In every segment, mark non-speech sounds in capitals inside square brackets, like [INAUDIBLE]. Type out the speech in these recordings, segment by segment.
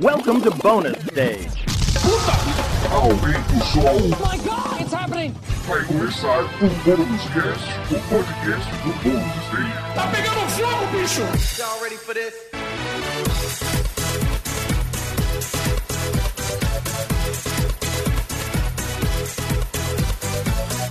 Welcome to bonus stage. Aumenta o som, Oh my god, it's happening! vai começar o Bônus Cast, o podcast do Bônus Stage. Tá pegando fogo, bicho! Y'all ready for this?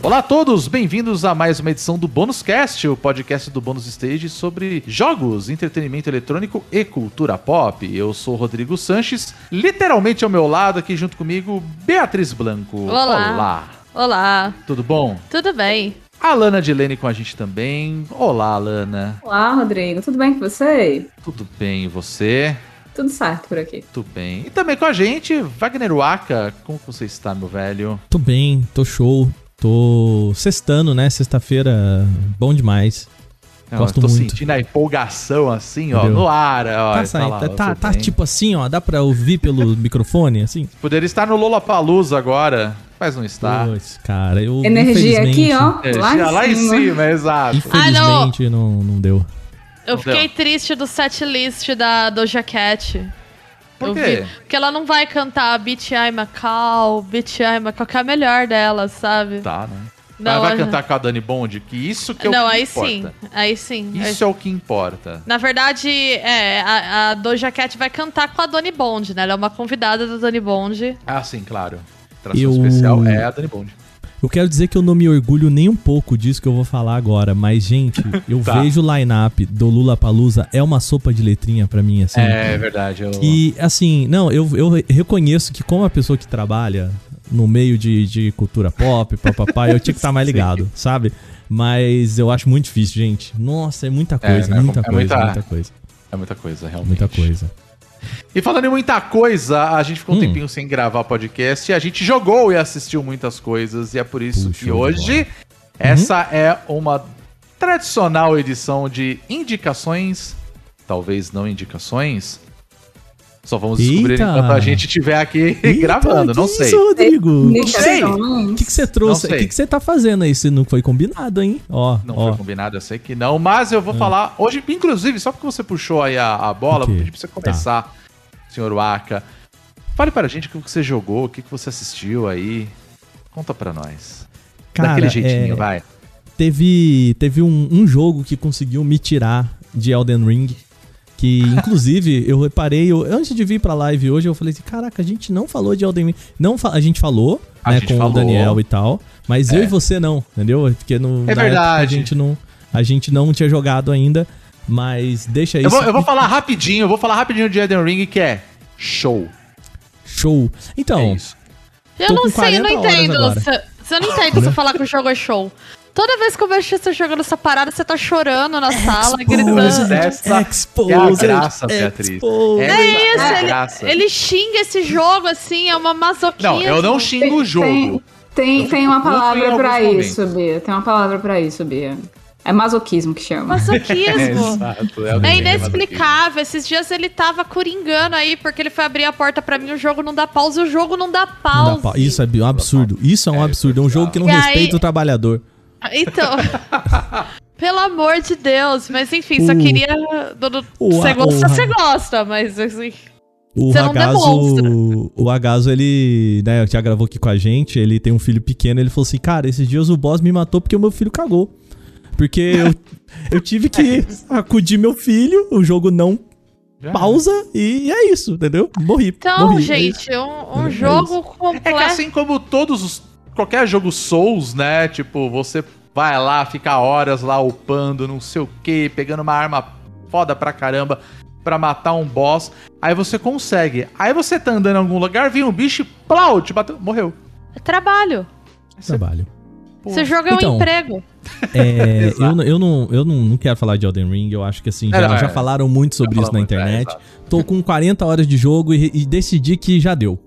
Olá a todos, bem-vindos a mais uma edição do Bônus Cast, o podcast do Bônus Stage sobre jogos, entretenimento eletrônico e cultura pop. Eu sou o Rodrigo Sanches, literalmente ao meu lado, aqui junto comigo, Beatriz Blanco. Olá. Olá. Olá, Tudo bom? tudo bem? A Lana Dilene com a gente também. Olá, Lana. Olá, Rodrigo. Tudo bem com você? Tudo bem, e você? Tudo certo por aqui. Tudo bem. E também com a gente, Wagner Waka. Como você está, meu velho? Tô bem, tô show. Tô sextando, né? Sexta-feira, bom demais. Não, Gosto eu tô muito. sentindo a empolgação assim, ó, Entendeu? no ar. Ó, Tá, saindo, lá, tá, tá, tá bem. tipo assim, ó. Dá pra ouvir pelo [LAUGHS] microfone, assim? Poderia estar no Lollapalooza agora, mas não está. Pois, cara, eu. Energia aqui, ó. Lá, lá em cima. cima, exato. Infelizmente não. não deu. Eu fiquei triste do setlist da Doja Cat. Por quê? porque ela não vai cantar Beat I Macau, Beat I Macau, que é a melhor dela, sabe? Tá, né? Não, vai a- cantar com a Dani Bond, que isso que é o não, que aí importa. sim, aí sim. Isso é o que importa. Na verdade, é, a, a Doja Cat vai cantar com a Doni Bond, né? Ela é uma convidada da Doni Bond. Ah, sim, claro. Tração Eu- especial é a Dani Bond. Eu quero dizer que eu não me orgulho nem um pouco disso que eu vou falar agora, mas, gente, [LAUGHS] eu Tá. vejo o line-up do Lula Palusa, é uma sopa de letrinha pra mim, assim. É verdade. Eu... E assim, não, eu, eu reconheço que como uma pessoa que trabalha no meio de, de cultura pop, [LAUGHS] papapá, eu tinha que estar mais ligado, sabe? Mas eu acho muito difícil, gente. Nossa, é muita É, coisa, né? muita É coisa, muita- muita coisa, É muita coisa, realmente. muita coisa. E falando em muita coisa, a gente ficou um Hum. tempinho sem gravar podcast e a gente jogou e assistiu muitas coisas. E é por isso Puxa, que hoje essa é uma tradicional edição de indicações, talvez não indicações. Só vamos descobrir Eita. enquanto a gente estiver aqui [LAUGHS] gravando, Eita, não que sei. Isso, Rodrigo? Não sei. O que que você trouxe? Não O que que você tá fazendo aí? Se não foi combinado, hein? Ó, Não ó. foi combinado, eu sei que não, mas eu vou falar hoje, inclusive, só porque você puxou aí a, a bola, O quê? vou pedir pra você começar, senhor Waka. Fale para a gente o que você jogou, o que que você assistiu aí. Conta pra nós. Cara, Daquele jeitinho, é, vai. Teve, teve um, um jogo que conseguiu me tirar de Elden Ring. Que, inclusive, eu reparei, eu- antes de vir pra live hoje, eu falei assim: caraca, a gente não falou de Elden Ring. Não, fa- a gente falou, A né, gente com falou. o Daniel e tal, mas eu É. e você não, entendeu? Porque no, É verdade. a gente, não, a gente não tinha jogado ainda, mas deixa isso. Eu vou, eu vou falar rapidinho, eu vou falar rapidinho de Elden Ring, que é show. Show. Então, É isso. Eu não sei, eu não 40 horas entendo. Você você não entende você falar que o jogo é show. Toda vez que eu vejo você jogando essa parada, você tá chorando na sala, gritando. Essa Exposed, é a graça, Beatriz. exposed. Essa É isso, a ele, graça. ele xinga esse jogo assim, é uma masoquismo. Não, eu não xingo o jogo. Tem, tem, tem uma palavra pra momentos. isso, Bia. Tem uma palavra pra isso, Bia. É masoquismo que chama. Masoquismo. [LAUGHS] Exato, É Ring inexplicável. Esses dias ele tava coringando aí, porque ele foi abrir a porta pra mim, o jogo não dá pausa, e o jogo não dá Não pausa. dá pau. Isso é um absurdo. Isso é um É, absurdo. É um jogo que não E aí- respeita o trabalhador. Então. [LAUGHS] Pelo amor de Deus. Mas enfim, só O- queria. do- o- Você gosta, você gosta, mas assim. O Você não demonstra. Ragazo, o Ragazo, ele, né, já gravou aqui com a gente, ele tem um filho pequeno, ele falou assim, cara, esses dias o boss me matou porque o meu filho cagou. Porque eu, eu tive que [LAUGHS] acudir meu filho, o jogo não pausa e é isso, entendeu? Morri. Então, morri. gente, um, um É jogo É completo. que assim como todos os. Qualquer jogo Souls, né? Tipo, você vai lá, fica horas lá upando, não sei o que, pegando uma arma foda pra caramba pra matar um boss. Aí você consegue. Aí você tá andando em algum lugar, vem um bicho e plau, te bateu. Morreu. É trabalho. Trabalho. Pô. Esse jogo é um Então, emprego. É, [LAUGHS] eu, não- eu, não, eu não, não quero falar de Elden Ring, eu acho que assim, já, É, já é. falaram muito sobre Já isso na é, internet. Tô com 40 horas de jogo e, e decidi que já deu.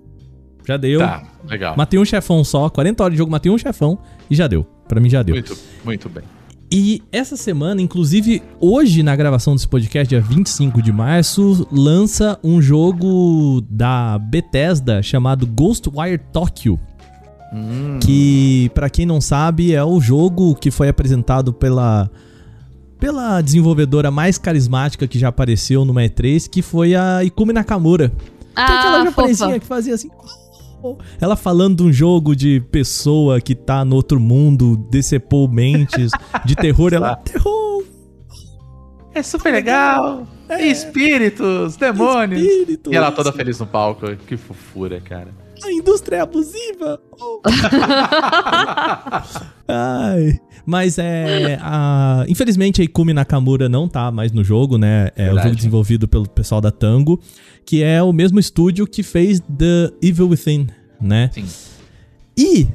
Já deu. Tá, legal. Matei um chefão só, 40 horas de jogo, matei um chefão e já deu. Pra mim já deu. Muito, muito bem. E essa semana, inclusive hoje na gravação desse podcast, dia 25 de março, lança um jogo da Bethesda chamado Ghostwire Tokyo. Que, pra quem não sabe, é o jogo que foi apresentado pela pela desenvolvedora mais carismática que já apareceu numa E3, que foi a Ikumi Nakamura. Tem aquela Ah, japonesinha fofa. que fazia assim. Ela falando de um jogo de pessoa que tá no outro mundo, decepou mentes, de [LAUGHS] terror, ela. Terror! É super legal. Espíritos, demônios. Espírito! E ela toda feliz no palco. Que fofura, cara. A indústria é abusiva! Oh. [LAUGHS] Ai. Mas é. A... Infelizmente a Ikumi Nakamura não tá mais no jogo, né? É o jogo desenvolvido pelo pessoal da Tango, que é o mesmo estúdio que fez The Evil Within, né? Sim. E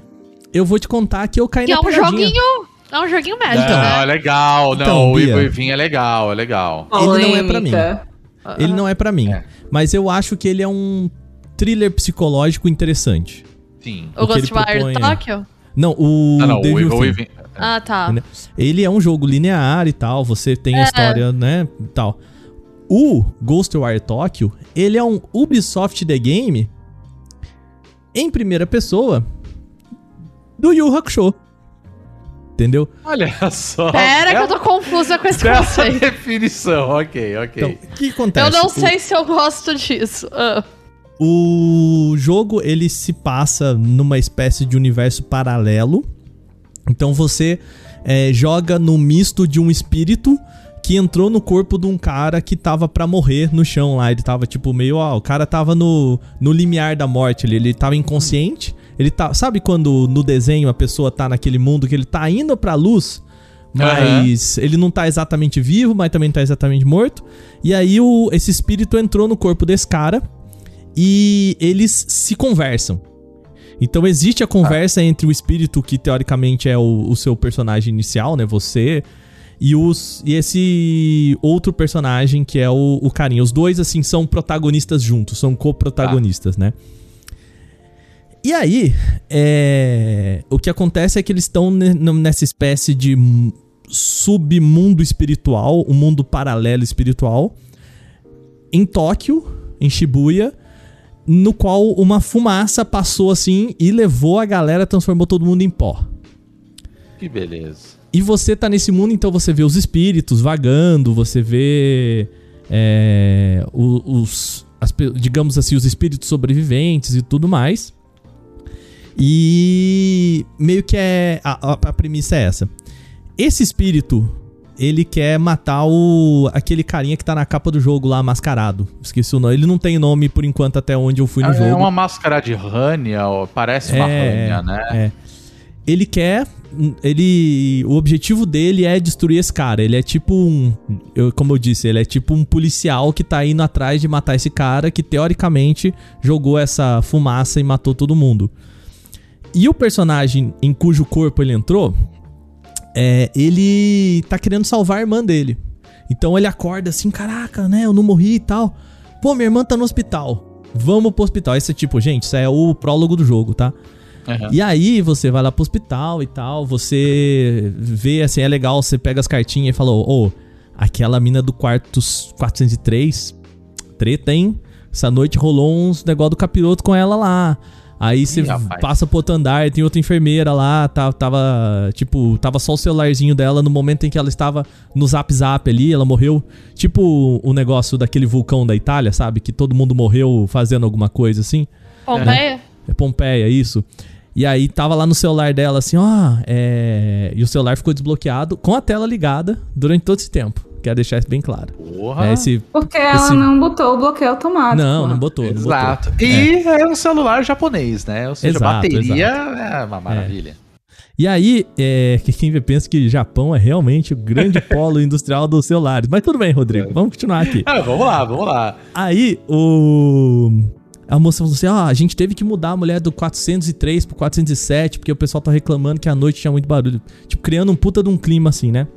eu vou te contar que eu caí Que na é um pegadinha. joguinho. É um joguinho médico, Não, é né? legal. Não, Então, o Bia. Evil Within é legal, é legal. Ele não é pra mim. Ele não é pra mim. É. Mas eu acho que ele é um thriller psicológico interessante. Sim. O o Ghostwire propõe é- Tokyo? Não, o Ah, não, o Devil Evil Within. Within. Ah, tá. Ele é um jogo linear e tal, você tem a É. história, né, tal. O Ghostwire Tokyo, ele é um Ubisoft The Game em primeira pessoa do Yu Hakusho. Entendeu? Olha só. Pera é que eu tô confusa com esse [LAUGHS] Essa conceito. definição, ok, ok. Então, o que acontece? Eu não O- sei se eu gosto disso. Ah. O jogo ele se passa numa espécie de universo paralelo. Então você é, joga no misto de um espírito que entrou no corpo de um cara que tava pra morrer no chão lá. Ele tava tipo meio, ó, o cara tava no, no limiar da morte, ele, ele tava inconsciente. Ele tá, sabe quando no desenho a pessoa tá naquele mundo que ele tá indo pra luz, mas ele não tá exatamente vivo, mas também não tá exatamente morto. E aí o, esse espírito entrou no corpo desse cara e eles se conversam. Então existe a conversa entre o espírito, que teoricamente é o, o seu personagem inicial, né? Você. E, os, e esse outro personagem que é o, o carinha. Os dois, assim, são protagonistas juntos, são co-protagonistas, né? E aí, é, o que acontece é que eles estão ne- nessa espécie de submundo espiritual, um mundo paralelo espiritual, em Tóquio, em Shibuya, no qual uma fumaça passou assim e levou a galera, transformou todo mundo em pó. Que beleza. E você tá nesse mundo, então você vê os espíritos vagando, você vê. é, os. as digamos assim, os espíritos sobreviventes e tudo mais. E meio que é. A, a- a premissa é essa. Esse espírito, ele quer matar o. aquele carinha que tá na capa do jogo lá, mascarado. Esqueci o nome. Ele não tem nome por enquanto até onde eu fui no É jogo. uma máscara de Rania, ó, parece uma É, Rania, né? é. Ele quer. Ele. O objetivo dele é destruir esse cara. Ele é tipo um. Eu, como eu disse, ele é tipo um policial que tá indo atrás de matar esse cara que teoricamente jogou essa fumaça e matou todo mundo. E o personagem em cujo corpo ele entrou. É, ele tá querendo salvar a irmã dele. Então ele acorda assim, caraca, né? Eu não morri e tal. Pô, minha irmã tá no hospital. Vamos pro hospital. Esse é tipo, gente, isso é o prólogo do jogo, tá? Aham. E aí você vai lá pro hospital e tal, você vê assim, é legal, você pega as cartinhas e fala, ô, aquela mina do quarto 403, treta, hein? Essa noite rolou uns negócio do capiroto com ela lá. Aí você passa pro outro andar, tem outra enfermeira lá, tá- tava, tipo, tava só o celularzinho dela no momento em que ela estava no zap zap ali, ela morreu. Tipo o negócio daquele vulcão da Itália, sabe? Que todo mundo morreu fazendo alguma coisa assim. Pompeia? É Pompeia, isso. E aí tava lá no celular dela assim, ó, é... E o celular ficou desbloqueado com a tela ligada durante todo esse tempo. Quero deixar isso bem claro. Porra. É esse... Porque ela Esse- não botou o bloqueio automático. Não, não botou, não botou. Exato. E é. um celular japonês, né? Ou seja, Exato, bateria é uma maravilha. E aí, é, que quem pensa que Japão é realmente o grande [LAUGHS] polo industrial dos celulares. Mas tudo bem, Rodrigo, vamos continuar aqui. Ah, vamos lá, vamos lá. Aí, o... A moça falou assim, ó, a gente teve que mudar a mulher do 403 pro 407, porque o pessoal tá reclamando que à noite tinha muito barulho. Tipo, criando um puta de um clima assim, né?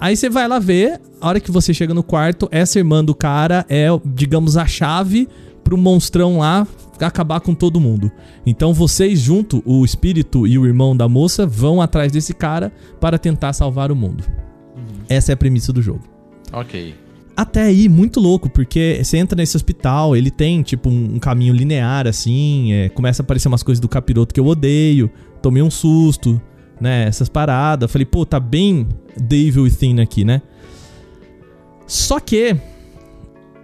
Aí você vai lá ver, a hora que você chega no quarto, essa irmã do cara é, digamos, a chave pro monstrão lá acabar com todo mundo. Então vocês junto, o espírito e o irmão da moça, vão atrás desse cara para tentar salvar o mundo. Essa é a premissa do jogo. Ok. Até aí, muito louco, porque você entra nesse hospital, ele tem, tipo, um, um caminho linear, assim, é, começa a aparecer umas coisas do capiroto que eu odeio, tomei um susto, né, essas paradas. Falei, pô, tá bem Devil Within aqui, né? Só que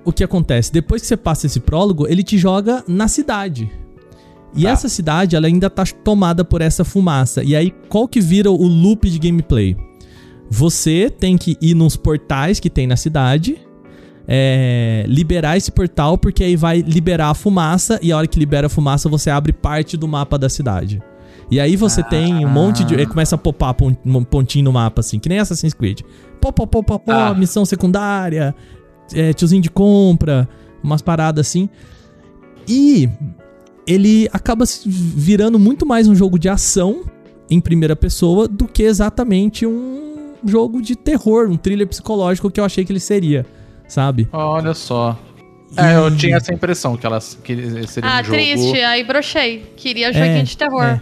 o que acontece? Depois que você passa esse prólogo, ele te joga na cidade. E Tá. essa cidade, ela ainda tá tomada por essa fumaça. E aí, qual que vira o loop de gameplay? Você tem que ir nos portais que tem na cidade, é, liberar esse portal, porque aí vai liberar a fumaça, e a hora que libera a fumaça, você abre parte do mapa da cidade. E aí você tem um monte de. aí Começa a popar pon- um pontinho no mapa, assim, que nem Assassin's Creed. Pô, pô, pô, pô, pô, Ah. missão secundária, é, tiozinho de compra, umas paradas assim. E ele acaba se virando muito mais um jogo de ação em primeira pessoa do que exatamente um jogo de terror, um thriller psicológico que eu achei que ele seria, sabe? Olha só. É, eu tinha essa impressão que elas que seria Ah, um jogo. triste. Aí brochei. Queria joguinho de terror. é.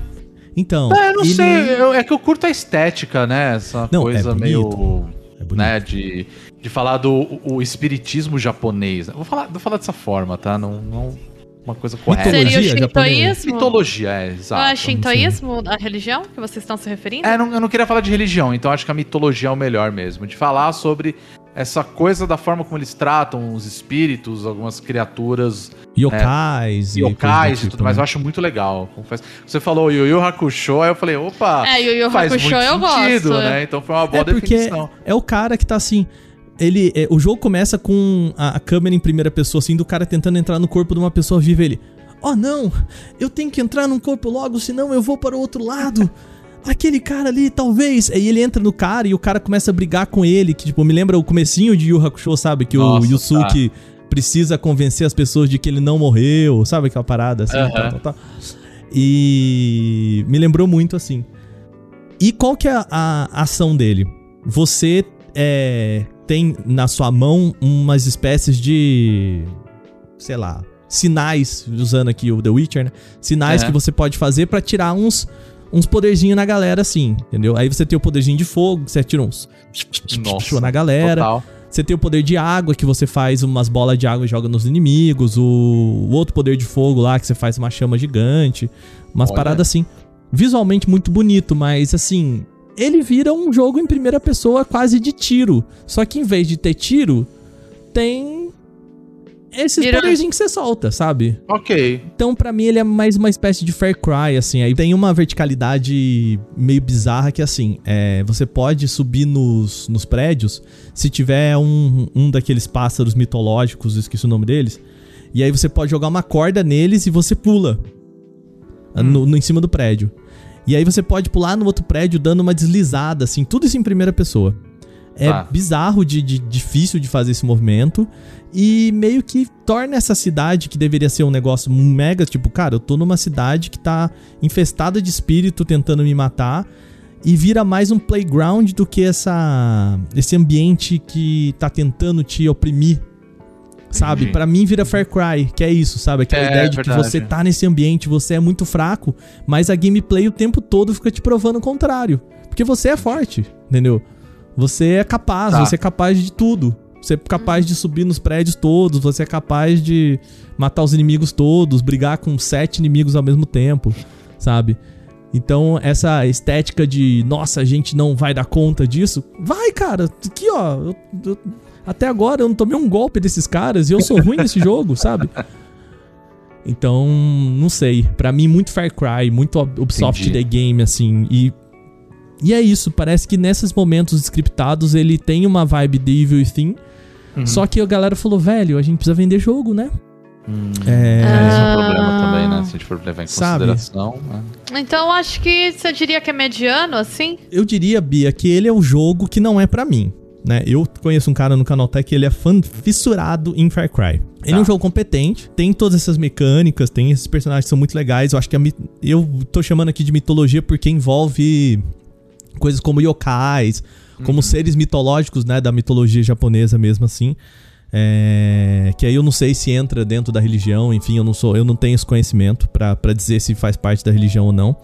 Então. É, eu não ele- sei, eu- é que eu curto a estética, né? Essa Não, é coisa bonito. meio. É né, de, de falar do o espiritismo japonês. Vou falar, vou falar dessa forma, tá? Não, não uma coisa correta. Mitologia Seria o shintoísmo? Mitologia, é, exato. Ah, shintoísmo, a religião que vocês estão se referindo? É, não- eu não queria falar de religião, então acho que a mitologia é o melhor mesmo. De falar sobre essa coisa da forma como eles tratam os espíritos, algumas criaturas, Yokais e coisa do yokais e tipo, tudo mais. né? Eu acho muito legal. Confesso. Você falou Yu Yu Hakusho, aí eu falei, opa, É, Yu Yu faz Hakusho muito eu sentido, gosto. né? Então foi uma boa É porque definição. é o cara que tá assim. Ele, é, o jogo começa com a, a câmera em primeira pessoa, assim, do cara tentando entrar no corpo de uma pessoa viva. Ele, oh não, eu tenho que entrar num corpo logo, senão eu vou para o outro lado. [LAUGHS] Aquele cara ali, talvez. Aí ele entra no cara e o cara começa a brigar com ele, que tipo, me lembra o comecinho de Yu Hakusho, sabe? Que Nossa, o Yusuke precisa convencer as pessoas de que ele não morreu, sabe? Aquela parada assim, Aham. tal, tal, tal. E me lembrou muito assim. E qual que é a, a ação dele? Você é, tem na sua mão umas espécies de. sei lá. Sinais, usando aqui o The Witcher, né? Sinais É. que você pode fazer pra tirar uns, uns poderzinhos na galera, assim, entendeu? Aí você tem o poderzinho de fogo, que você atira uns. Nossa, na galera. Total. Você tem o poder de água, que você faz umas bolas de água e joga nos inimigos. O, o outro poder de fogo lá, que você faz uma chama gigante. Umas Olha. paradas assim. Visualmente muito bonito, mas assim. Ele vira um jogo em primeira pessoa quase de tiro. Só que em vez de ter tiro, tem. Esses Vira- poderzinhos que você solta, sabe? Ok. Então, pra mim, ele é mais uma espécie de Far Cry, assim. Aí tem uma verticalidade meio bizarra que, assim, é, você pode subir nos, nos prédios se tiver um, um daqueles pássaros mitológicos, eu esqueci o nome deles. E aí você pode jogar uma corda neles e você pula no, no- em cima do prédio. E aí você pode pular no outro prédio dando uma deslizada, assim, tudo isso em primeira pessoa. É Tá. bizarro, de, de- difícil de fazer esse movimento. E meio que torna essa cidade, que deveria ser um negócio mega, tipo, cara, eu tô numa cidade que tá infestada de espírito tentando me matar. E vira mais um playground do que essa esse ambiente que tá tentando te oprimir. Sabe? Pra mim vira Far Cry, que é isso, sabe? Aquela É, ideia de verdade. que você tá nesse ambiente, você é muito fraco, mas a gameplay o tempo todo fica te provando o contrário. Porque você é forte, entendeu? Você é capaz, Tá. você é capaz de tudo. Você é capaz de subir nos prédios todos, você é capaz de matar os inimigos todos, brigar com sete inimigos ao mesmo tempo, sabe? Então, essa estética de, nossa, a gente não vai dar conta disso. Vai, cara, aqui ó. eu- eu- até agora eu não tomei um golpe desses caras e eu sou ruim nesse jogo, [LAUGHS] sabe? Então, não sei. Pra mim, muito Far Cry, muito Ubisoft Entendi. The Game, assim. E, e é isso. Parece que nesses momentos scriptados ele tem uma vibe de Evil Within. Uhum. Só que a galera falou, velho, a gente precisa vender jogo, né? Hum, É. Esse é um Ah. problema também, né? Se a gente for levar em Sabe? consideração. né? Então acho que você diria que é mediano, assim? Eu diria, Bia, que ele é um jogo que não é pra mim. Né? Eu conheço um cara no Canaltech que ele é fã fissurado em Far Cry. Ele é Tá. um jogo competente, tem todas essas mecânicas, tem esses personagens que são muito legais. Eu acho que a mi- eu tô chamando aqui de mitologia porque envolve coisas como yokais, como seres mitológicos, né, da mitologia japonesa mesmo assim. É, que aí eu não sei se entra dentro da religião, enfim, eu não sou, eu não tenho esse conhecimento pra dizer se faz parte da religião ou não.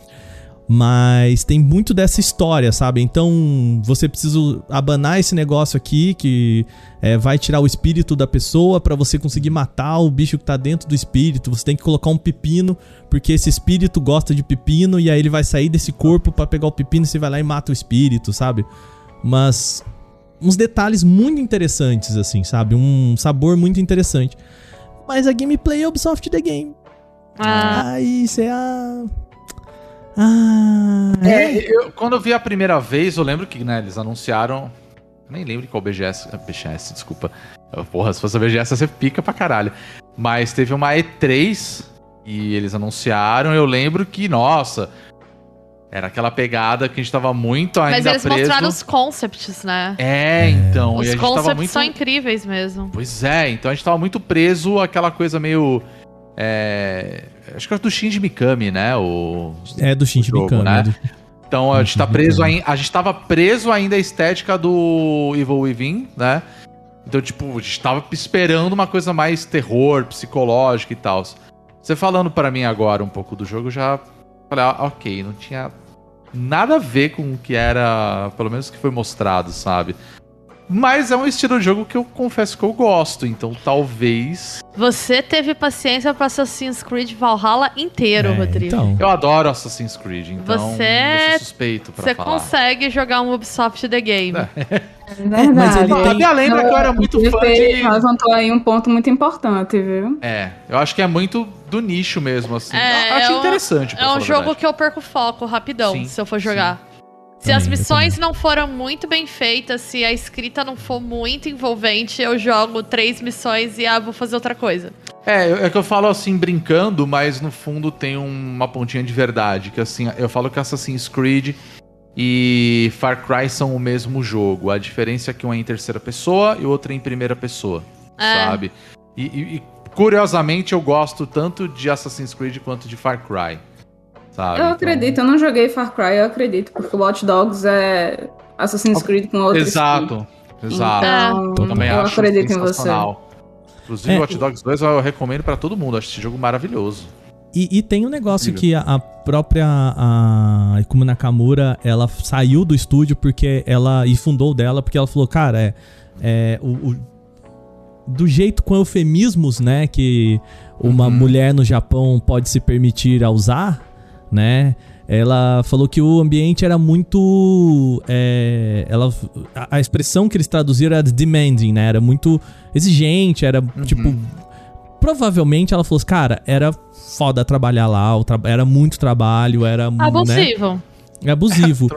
Mas tem muito dessa história, sabe? Então você precisa abanar esse negócio aqui que é, vai tirar o espírito da pessoa pra você conseguir matar o bicho que tá dentro do espírito. Você tem que colocar um pepino, porque esse espírito gosta de pepino, e aí ele vai sair desse corpo pra pegar o pepino e você vai lá e mata o espírito, sabe? Mas uns detalhes muito interessantes, assim, sabe? Um sabor muito interessante. Mas a gameplay é Ubisoft The Game. Ah, Aí você a. Ah. É, eu- quando eu vi a primeira vez, eu lembro que, né, eles anunciaram. Nem lembro qual BGS. ah, BGS, desculpa. Porra, se fosse a BGS, você pica pra caralho. Mas teve uma E3 e eles anunciaram. Eu lembro que, nossa. Era aquela pegada que a gente tava muito ainda mas eles preso. mostraram os concepts, né? É, então. Os e a gente tava concepts muito. são incríveis mesmo. Pois é, então a gente tava muito preso àquela coisa meio. É... Acho que é do Shinji Mikami, né? O... É do Shinji jogo, Mikami. né? é do- Então a gente tá preso ainda. A gente tava preso ainda à estética do Evil Within, né? Então, tipo, a gente tava esperando uma coisa mais terror, psicológica e tal. Você falando pra mim agora um pouco do jogo, eu já falei, ah, ok, não tinha nada a ver com o que era, pelo menos o que foi mostrado, sabe? Mas é um estilo de jogo que eu confesso que eu gosto, então talvez. Você teve paciência pra Assassin's Creed Valhalla inteiro, É, Rodrigo. Então. Eu adoro Assassin's Creed, então Você- eu sou suspeito pra Você falar. consegue jogar um Ubisoft The Game. É. É mas ele verdade. tem- Até lembra que eu era muito fã Você de. levantou aí um ponto muito importante, viu? É, eu acho que é muito do nicho mesmo, assim. É, eu acho é um- interessante. pra É um jogo verdade. que eu perco foco rapidão, Sim, se eu for sim. Se as missões não foram muito bem feitas, se a escrita não for muito envolvente, eu jogo três missões e ah, vou fazer outra coisa. É, é que eu falo assim, brincando, mas no fundo tem uma pontinha de verdade. Que assim, eu falo que Assassin's Creed e Far Cry são o mesmo jogo. A diferença é que um é em terceira pessoa e o outro é em primeira pessoa. É. Sabe? E, e- e, curiosamente eu gosto tanto de Assassin's Creed quanto de Far Cry. Sabe? Eu Então- acredito, eu não joguei Far Cry, eu acredito, porque Watch Dogs é Assassin's Creed com outro Exato, exato. Então, Eu também eu acho acredito em você. Inclusive, É. Watch Dogs 2 eu recomendo pra todo mundo. Acho esse jogo maravilhoso. E, e tem um negócio Incrível. que a, a própria a Ikumi Nakamura, ela saiu do estúdio porque ela e fundou dela porque ela falou, cara, é, é o, o- do jeito com eufemismos, né, que uma Uhum. mulher no Japão pode se permitir a usar, né? Ela falou que o ambiente era muito. é, ela, a, a expressão que eles traduziram era demanding, né? Era muito exigente, era tipo. Provavelmente ela falou assim, cara, era foda trabalhar lá, o tra- era muito trabalho, era. Né? Abusivo. É [LAUGHS] abusivo.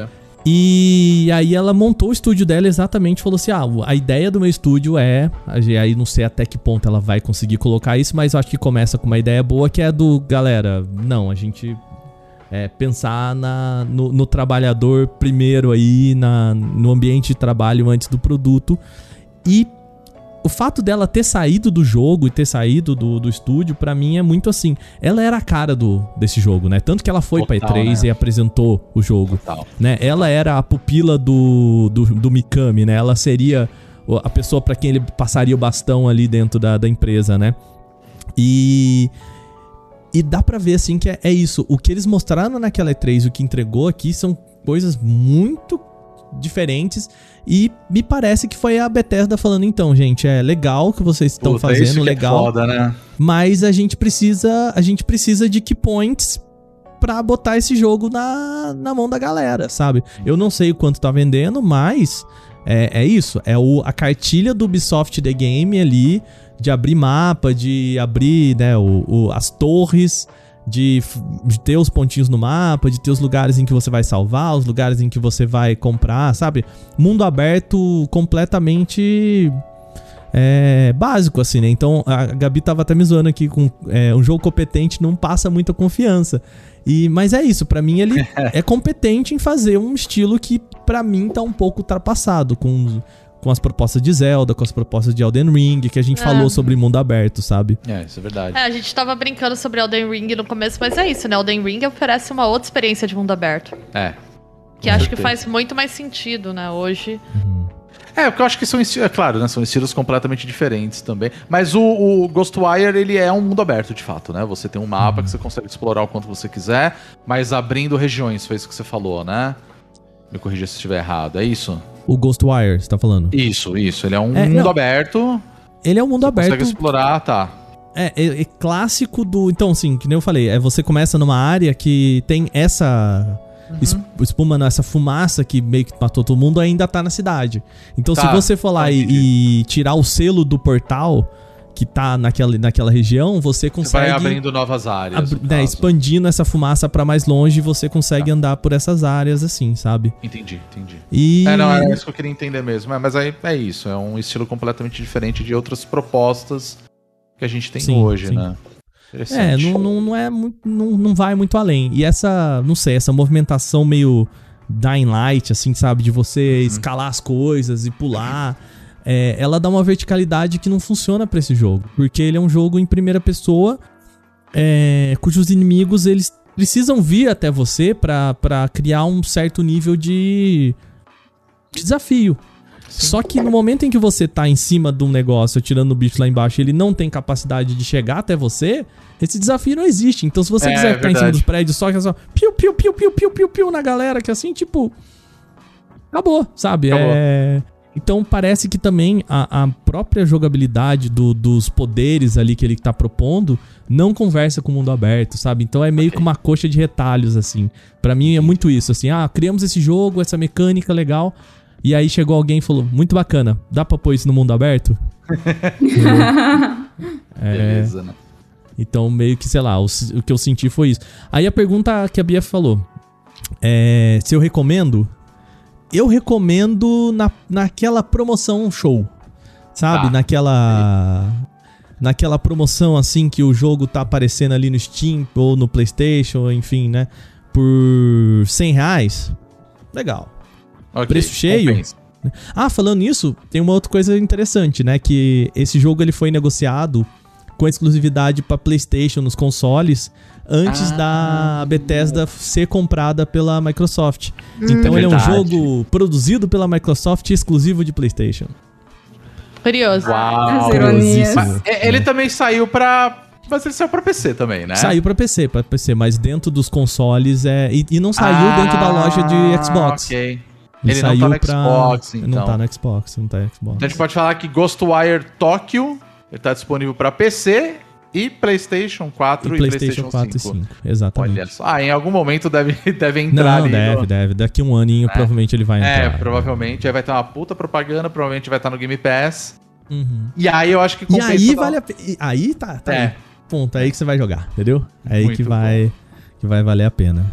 É. E aí ela montou o estúdio dela exatamente, falou assim: "Ah, a ideia do meu estúdio é, aí não sei até que ponto ela vai conseguir colocar isso, mas eu acho que começa com uma ideia boa que é do, galera, não, a gente é, pensar na, no, no trabalhador primeiro aí, na, no ambiente de trabalho antes do produto. E o fato dela ter saído do jogo e ter saído do, do estúdio, pra mim é muito assim. Ela era a cara do, desse jogo, né? Tanto que ela foi pra Total, E3 né? e apresentou o jogo Total. né? Ela era a pupila do, do, do Mikami, né? Ela seria a pessoa pra quem ele passaria o bastão ali dentro da, da empresa, né? E e dá pra ver assim que é, é isso. O que eles mostraram naquela E3 e o que entregou aqui são coisas muito diferentes e me parece que foi a Bethesda falando então, gente, é legal que vocês estão fazendo, é legal. foda, né? Mas a gente precisa, a gente precisa de key points pra botar esse jogo na, na mão da galera, sabe? Eu não sei o quanto tá vendendo, mas é, é isso. É o, a cartilha do Ubisoft The Game ali, de abrir mapa, de abrir né, o, o- as torres, de, de ter os pontinhos no mapa, de ter os lugares em que você vai salvar, os lugares em que você vai comprar, sabe? Mundo aberto completamente é, básico, assim, né? Então a Gabi tava até me zoando aqui com é, um jogo competente não passa muita confiança. E, mas é isso, pra mim ele [LAUGHS] é competente em fazer um estilo que pra mim tá um pouco ultrapassado com, com as propostas de Zelda, com as propostas de Elden Ring, que a gente É. falou sobre mundo aberto, sabe? É, isso é verdade. É, a gente tava brincando sobre Elden Ring no começo, mas é isso, né? Elden Ring oferece uma outra experiência de mundo aberto. É. Que acho que faz muito mais sentido, né, hoje. É, porque eu acho que são estilos, é claro, né? São estilos completamente diferentes também. Mas o, o Ghostwire, ele é um mundo aberto, de fato, né? Você tem um mapa que você consegue explorar o quanto você quiser, mas abrindo regiões, foi isso que você falou, né? Me corrija se estiver errado, é isso? O Ghostwire, você tá falando? Isso, isso. Ele é um É, mundo não. aberto, Ele é um mundo você aberto. consegue explorar, tá. É, é- é clássico do. Então, assim, que nem eu falei, é você começa numa área que tem essa. es- espuma essa fumaça que meio que matou todo mundo ainda tá na cidade. Então se Tá, você for lá tá, e, e tirar o selo do portal que tá naquela, naquela região, você Você consegue vai abrindo novas áreas. abri- no né, expandindo essa fumaça pra mais longe, você consegue Tá. andar por essas áreas assim, sabe? Entendi, entendi. E É, não, era isso que eu queria entender mesmo. É, mas aí é isso, é um estilo completamente diferente de outras propostas que a gente tem Sim, hoje, sim. né? É, não, não, não é muito. Não, não vai muito além. E essa, não sei, essa movimentação meio Dying Light, assim, sabe? De você Uhum. escalar as coisas e pular. É, ela dá uma verticalidade que não funciona pra esse jogo. Porque ele é um jogo em primeira pessoa, é, cujos inimigos eles precisam vir até você pra, pra criar um certo nível de, de desafio. Só que no momento em que você tá em cima de um negócio, atirando o bicho lá embaixo, e ele não tem capacidade de chegar até você, esse desafio não existe. Então, se você É, quiser ficar em cima dos prédios só que é só piu, piu, piu, piu, piu, piu, piu na galera, que assim, tipo. Acabou, sabe? Acabou. É. Então parece que também a, a própria jogabilidade do- dos poderes ali que ele tá propondo não conversa com o mundo aberto, sabe? Então é meio Ok. que uma coxa de retalhos, assim. Pra mim é muito isso, assim. Ah, criamos esse jogo, essa mecânica legal. E aí chegou alguém e falou, muito bacana, dá pra pôr isso no mundo aberto? [LAUGHS] É, Beleza, né? então, meio que, sei lá, o, o que eu senti foi isso. Aí a pergunta que a Bia falou: é, se eu recomendo? Eu recomendo na, naquela promoção show. Sabe? Tá. Naquela. Naquela promoção assim que o jogo tá aparecendo ali no Steam ou no PlayStation, enfim, né? Por 100 reais. Legal. Ok, Preço cheio? compensa. Ah, falando nisso, tem uma outra coisa interessante, né? Que esse jogo ele foi negociado com exclusividade para PlayStation nos consoles antes Ah. da Bethesda ser comprada pela Microsoft. então É ele é um jogo produzido pela Microsoft e exclusivo de PlayStation. Curioso. Uau! É, Ele também saiu pra. Mas ele saiu pra PC também, né? Saiu pra PC, para PC, mas dentro dos consoles é e, e não saiu Ah, dentro da loja de Xbox. Ok. Ele, Ele não saiu tá no pra Xbox, então. Não tá no Xbox, não tá no Xbox. Então a gente pode falar que Ghostwire Tokyo ele tá disponível pra PC e PlayStation 4 e e, PlayStation 4 e 5, exatamente. Olha só. Ah, em algum momento deve, [LAUGHS] deve entrar Não, deve, no- deve. Daqui um aninho, provavelmente ele vai É, entrar. provavelmente. Aí vai ter uma puta propaganda, provavelmente vai estar no Game Pass. Uhum. E aí eu acho que E aí vale a pena. Aí tá, tá É. aí. Ponto, é aí que você vai jogar, entendeu? É aí Muito que vai, que vai valer a pena.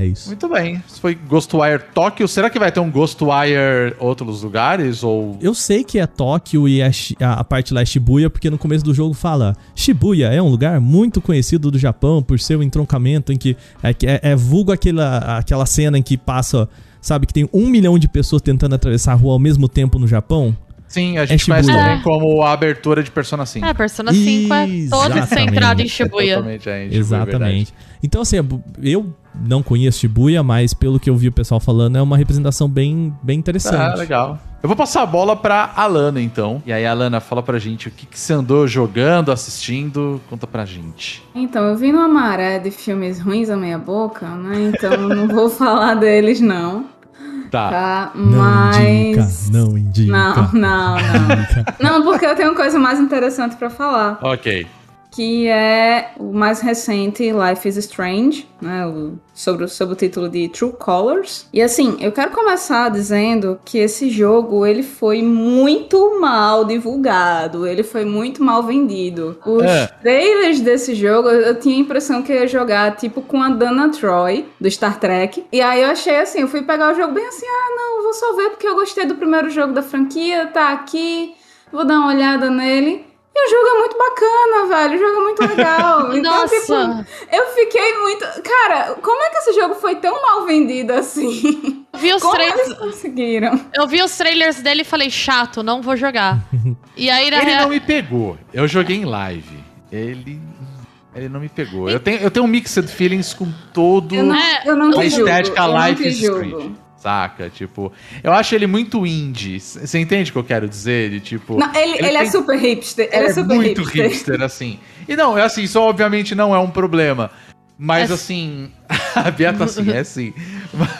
É isso. Muito bem. Isso foi Ghostwire Tokyo. Será que vai ter um Ghostwire outros lugares? Ou. Eu sei que é Tóquio e a, Shi- a- parte lá é Shibuya, porque no começo do jogo fala Shibuya é um lugar muito conhecido do Japão por seu entroncamento em que é, é, é vulgo aquela, aquela cena em que passa, sabe, que tem um milhão de pessoas tentando atravessar a rua ao mesmo tempo no Japão. Sim, a gente Shibuya. conhece também É. como a abertura de Persona 5. É, Persona 5 é todo Exatamente. centrado em Shibuya. Totalmente, é, em Shibuya, Exatamente. Então, assim, eu não conheço Shibuya, mas pelo que eu vi o pessoal falando, é uma representação bem, bem interessante. Ah, legal. Eu vou passar a bola pra Alana, então. E aí, Alana, fala pra gente o que, que você andou jogando, assistindo. Conta pra gente. Então, eu vi numa maré de filmes ruins a meia boca, né? Então eu não vou [LAUGHS] falar deles, não. Tá. Tá? Não Mas. indica, não indica. Não, não, não. [LAUGHS] Não, porque eu tenho coisa mais interessante pra falar. Ok. Que é o mais recente Life is Strange, né? O, sobre, o- sobre o título de True Colors. E assim, eu quero começar dizendo que esse jogo ele foi muito mal divulgado, ele foi muito mal vendido. Os É. trailers desse jogo, eu, eu tinha a impressão que ia jogar tipo com a Dana Troy do Star Trek. E aí eu achei assim, eu fui pegar o jogo bem assim, ah, não, vou só ver porque eu gostei do primeiro jogo da franquia, tá aqui, vou dar uma olhada nele. E o jogo é muito bacana, velho. O jogo é muito legal. [LAUGHS] Então, tipo, Nossa, eu fiquei muito. Cara, como é que esse jogo foi tão mal vendido assim? eu vi, os Como tra- eles conseguiram? eu vi os trailers dele e falei, chato, não vou jogar. E aí, na Ele real. não me pegou. Eu joguei em live. Ele. Ele não me pegou. Eu tenho, eu tenho um mixed feelings com todo Eu não, É, eu não a te julgo. estética eu não Saca? Tipo, eu acho ele muito indie. Você entende o que eu quero dizer? De, tipo, Não, ele, ele, é tem- super hipster. Ele é, é super muito hipster. hipster. assim. E não, é assim, isso obviamente não é um problema. Mas É- assim, [LAUGHS] a Bia tá assim, é assim.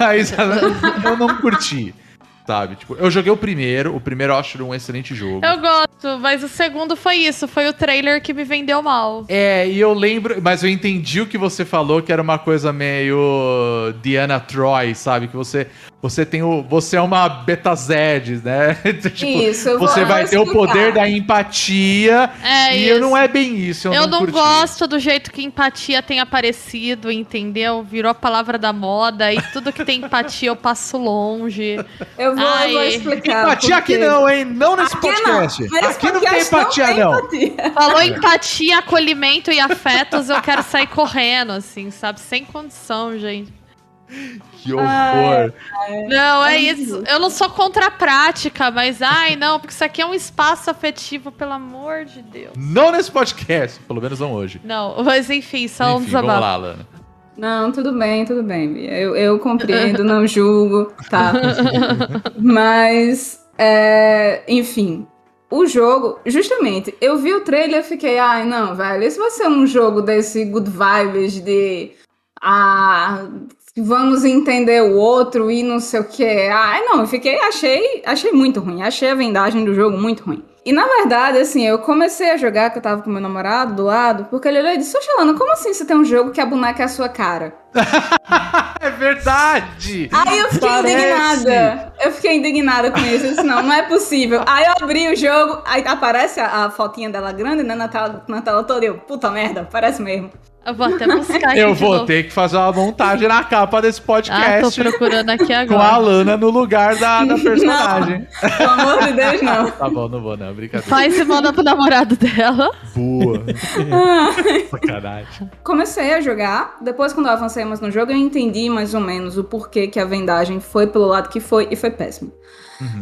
Mas [LAUGHS] eu não curti. sabe? Tipo, eu joguei o primeiro, o primeiro eu acho um excelente jogo. Eu gosto, mas o segundo foi isso. Foi o trailer que me vendeu mal. É, e eu lembro, mas eu entendi o que você falou, que era uma coisa meio Diana Troy, sabe? Que você você tem o você é uma Betazed, né? [LAUGHS] tipo, Isso, eu vou- você eu vai vou ter o poder da empatia É e isso. não é bem isso, eu, Eu não curti. gosto do jeito que empatia tem aparecido, entendeu? Virou a palavra da moda e tudo que tem empatia eu passo longe. [LAUGHS] Eu vou, eu vou Ai. explicar. Empatia aqui porque- não, hein? Não nesse Aqui podcast. não. Nesse aqui não tem podcast empatia, tem não. empatia. Falou empatia, acolhimento e afetos, eu quero sair correndo, assim, sabe? Sem condição, gente. [LAUGHS] Que horror. Não, é isso. Eu não sou contra a prática, mas ai, não, porque isso aqui é um espaço afetivo, pelo amor de Deus. Não nesse podcast, pelo menos não hoje. Não, mas enfim, só um Enfim, vamos desabafo. lá, Lana. Não, tudo bem, tudo bem. Bia. Eu, eu compreendo, não [LAUGHS] julgo, tá? [LAUGHS] Mas, é, enfim, o jogo, justamente, eu vi o trailer e fiquei, ai, não, velho, esse vai ser um jogo desse good vibes de. Ah, vamos entender o outro e não sei o que. Ai, não, eu fiquei, achei, achei muito ruim. Achei a vendagem do jogo muito ruim. E na verdade, assim, eu comecei a jogar, que eu tava com meu namorado do lado, porque ele olhou e disse, Oxe, Alana, como assim você tem um jogo que a boneca é a sua cara? [LAUGHS] É verdade! Aí eu fiquei Parece. indignada. Eu fiquei indignada com isso. Eu disse, não, não é possível. Aí eu abri o jogo, aí aparece a, a fotinha dela grande, né, na tela, na tela toda. e Eu, puta merda, parece mesmo. Eu vou até buscar aqui Eu vou novo. ter que fazer uma montagem na capa desse Ah, tô podcast procurando aqui com a agora. Lana no lugar da, da personagem. Pelo amor de Deus, não. Tá bom, não vou não, brincadeira. Faz e manda pro namorado dela. Boa. [LAUGHS] Sacanagem. Comecei a jogar. Depois, quando eu avancei mais no jogo, eu entendi mais ou menos o porquê que a vendagem foi pelo lado que foi e foi péssimo.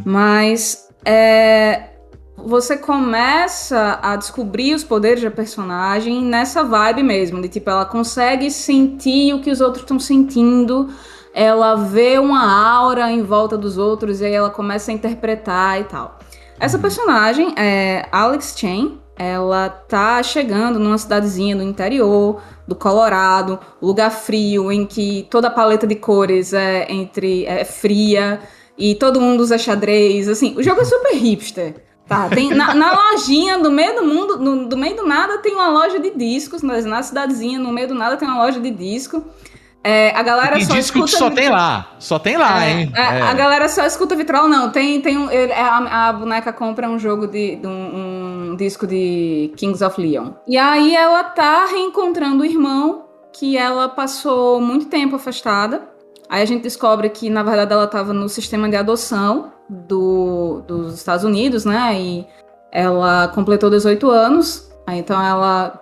Mas é, você começa a descobrir os poderes da personagem nessa vibe mesmo, de tipo, ela consegue sentir o que os outros estão sentindo. Ela vê uma aura em volta dos outros e aí ela começa a interpretar e tal. Essa personagem é Alex Chen. Ela tá chegando numa cidadezinha do interior do Colorado, lugar frio em que toda a paleta de cores é entre é fria e todo mundo usa xadrez. Assim, o jogo é super hipster. Tá, tem na, na lojinha do meio do mundo, no- do meio do nada tem uma loja de discos, mas na cidadezinha no meio do nada tem uma loja de disco. É, a galera Tem só disco que escuta só tem lá. Só tem lá, é, hein? é. A galera só escuta vitrola, não. Tem, tem um, ele- a, a boneca compra um jogo de, de um, um disco de Kings of Leon. E aí ela tá reencontrando o irmão que ela passou muito tempo afastada. Aí a gente descobre que, na verdade, ela tava no sistema de adoção do, dos Estados Unidos, né? E ela completou 18 anos. Aí então ela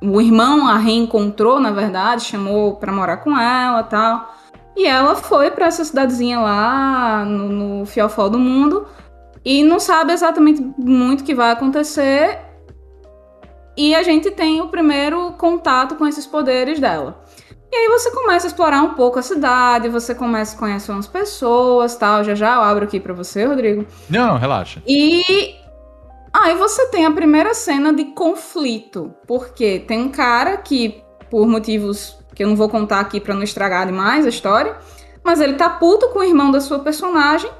o irmão a reencontrou, na verdade, chamou pra morar com ela tal. E ela foi pra essa cidadezinha lá, no, no fiofó do mundo, e não sabe exatamente muito o que vai acontecer. E a gente tem o primeiro contato com esses poderes dela. E aí você começa a explorar um pouco a cidade, você começa a conhecer umas pessoas tal. Já já eu abro aqui pra você, Rodrigo. Não, não, relaxa. E aí você tem a primeira cena de conflito, porque tem um cara que, por motivos que eu não vou contar aqui pra não estragar demais a história, mas ele tá puto com o irmão da sua personagem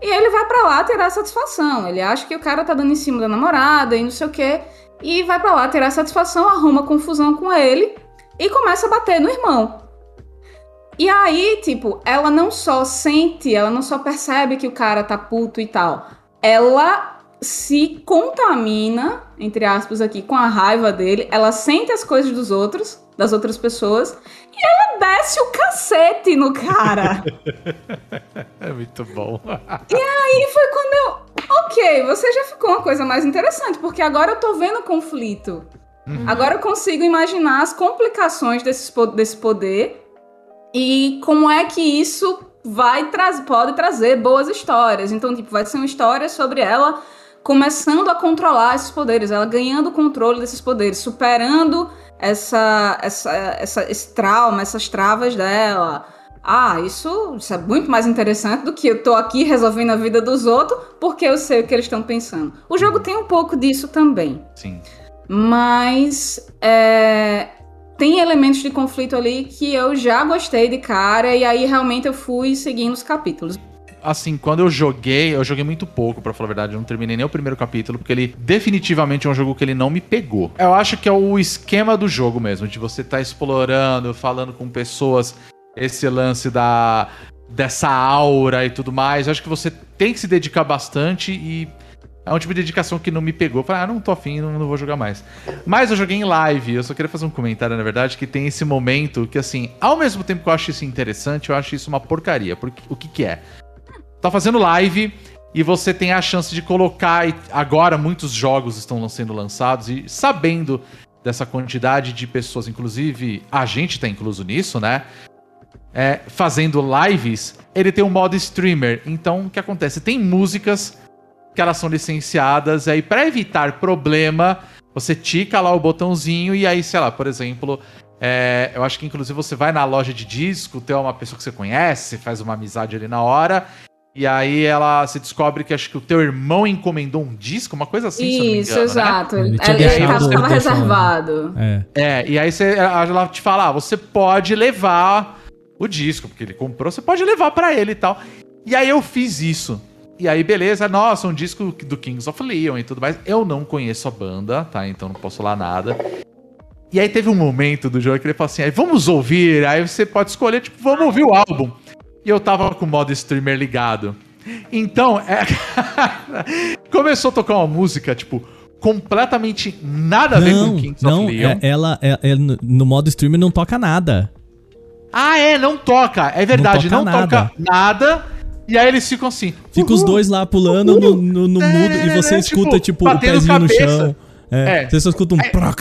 e ele vai pra lá tirar satisfação. Ele acha que o cara tá dando em cima da namorada e não sei o quê, e vai pra lá tirar satisfação, arruma confusão com ele e começa a bater no irmão. E aí, tipo, ela não só sente, ela não só percebe que o cara tá puto e tal, ela se contamina, entre aspas aqui, com a raiva dele, ela sente as coisas dos outros, das outras pessoas, e ela desce o cacete no cara. [LAUGHS] É muito bom. E foi quando eu. Ok, você já ficou uma coisa mais interessante, porque agora eu tô vendo o conflito. Agora eu consigo imaginar as complicações desses po- desse poder e como é que isso vai trazer, pode trazer boas histórias. Então, tipo, vai ser uma história sobre ela começando a controlar esses poderes, ela ganhando o controle desses poderes, superando essa, essa, essa, esse trauma, essas travas dela. Ah, isso, isso é muito mais interessante do que eu tô aqui resolvendo a vida dos outros porque eu sei o que eles estão pensando. O jogo tem um pouco disso também, Sim. mas é, tem elementos de conflito ali que eu já gostei de cara e aí realmente eu fui seguindo os capítulos. Assim, quando eu joguei, eu joguei muito pouco, pra falar a verdade. Eu não terminei nem o primeiro capítulo, porque ele definitivamente é um jogo que ele não me pegou. Eu acho que é o esquema do jogo mesmo, de você estar tá explorando, falando com pessoas, esse lance da dessa aura e tudo mais. Eu acho que você tem que se dedicar bastante e é um tipo de dedicação que não me pegou. Eu falei, ah, não tô afim, não, não vou jogar mais. Mas eu joguei em live. Eu só queria fazer um comentário, na verdade, que tem esse momento que, assim, ao mesmo tempo que eu acho isso interessante, eu acho isso uma porcaria. Porque o que que é? Tá fazendo live e você tem a chance de colocar. Agora, muitos jogos estão sendo lançados e sabendo dessa quantidade de pessoas, inclusive a gente tá incluso nisso, né? É, fazendo lives, ele tem um modo streamer. Então, o que acontece? Tem músicas que elas são licenciadas. Aí, para evitar problema, você tica lá o botãozinho e aí, sei lá, por exemplo, é, eu acho que inclusive você vai na loja de disco, tem uma pessoa que você conhece, faz uma amizade ali na hora. E aí ela se descobre que acho que o teu irmão encomendou um disco, uma coisa assim, se eu não me Isso, engano, né? exato. Ele Ele, tinha ele tava, tava telefone. reservado. É. É, e aí você, ela te fala, ah, você pode levar o disco, porque ele comprou, você pode levar pra ele e tal. E aí eu fiz isso. E aí, beleza, nossa, um disco do Kings of Leon e tudo mais. Eu não conheço a banda, tá? Então não posso falar nada. E aí teve um momento do jogo que ele falou assim, aí vamos ouvir, aí você pode escolher, tipo, vamos ouvir o álbum. E eu tava com o modo streamer ligado. Então, é... [LAUGHS] começou a tocar uma música, tipo, completamente nada a ver com Não, Kings não, of Leon. é- ela, é- é no- modo streamer não toca nada. Ah, é, não toca. É verdade, Não não toca toca, nada. E aí eles ficam assim. Fica os dois lá pulando no, no, no É, mudo e você né, escuta, tipo, tipo, o pezinho no chão. É, É. Você só escuta um proc,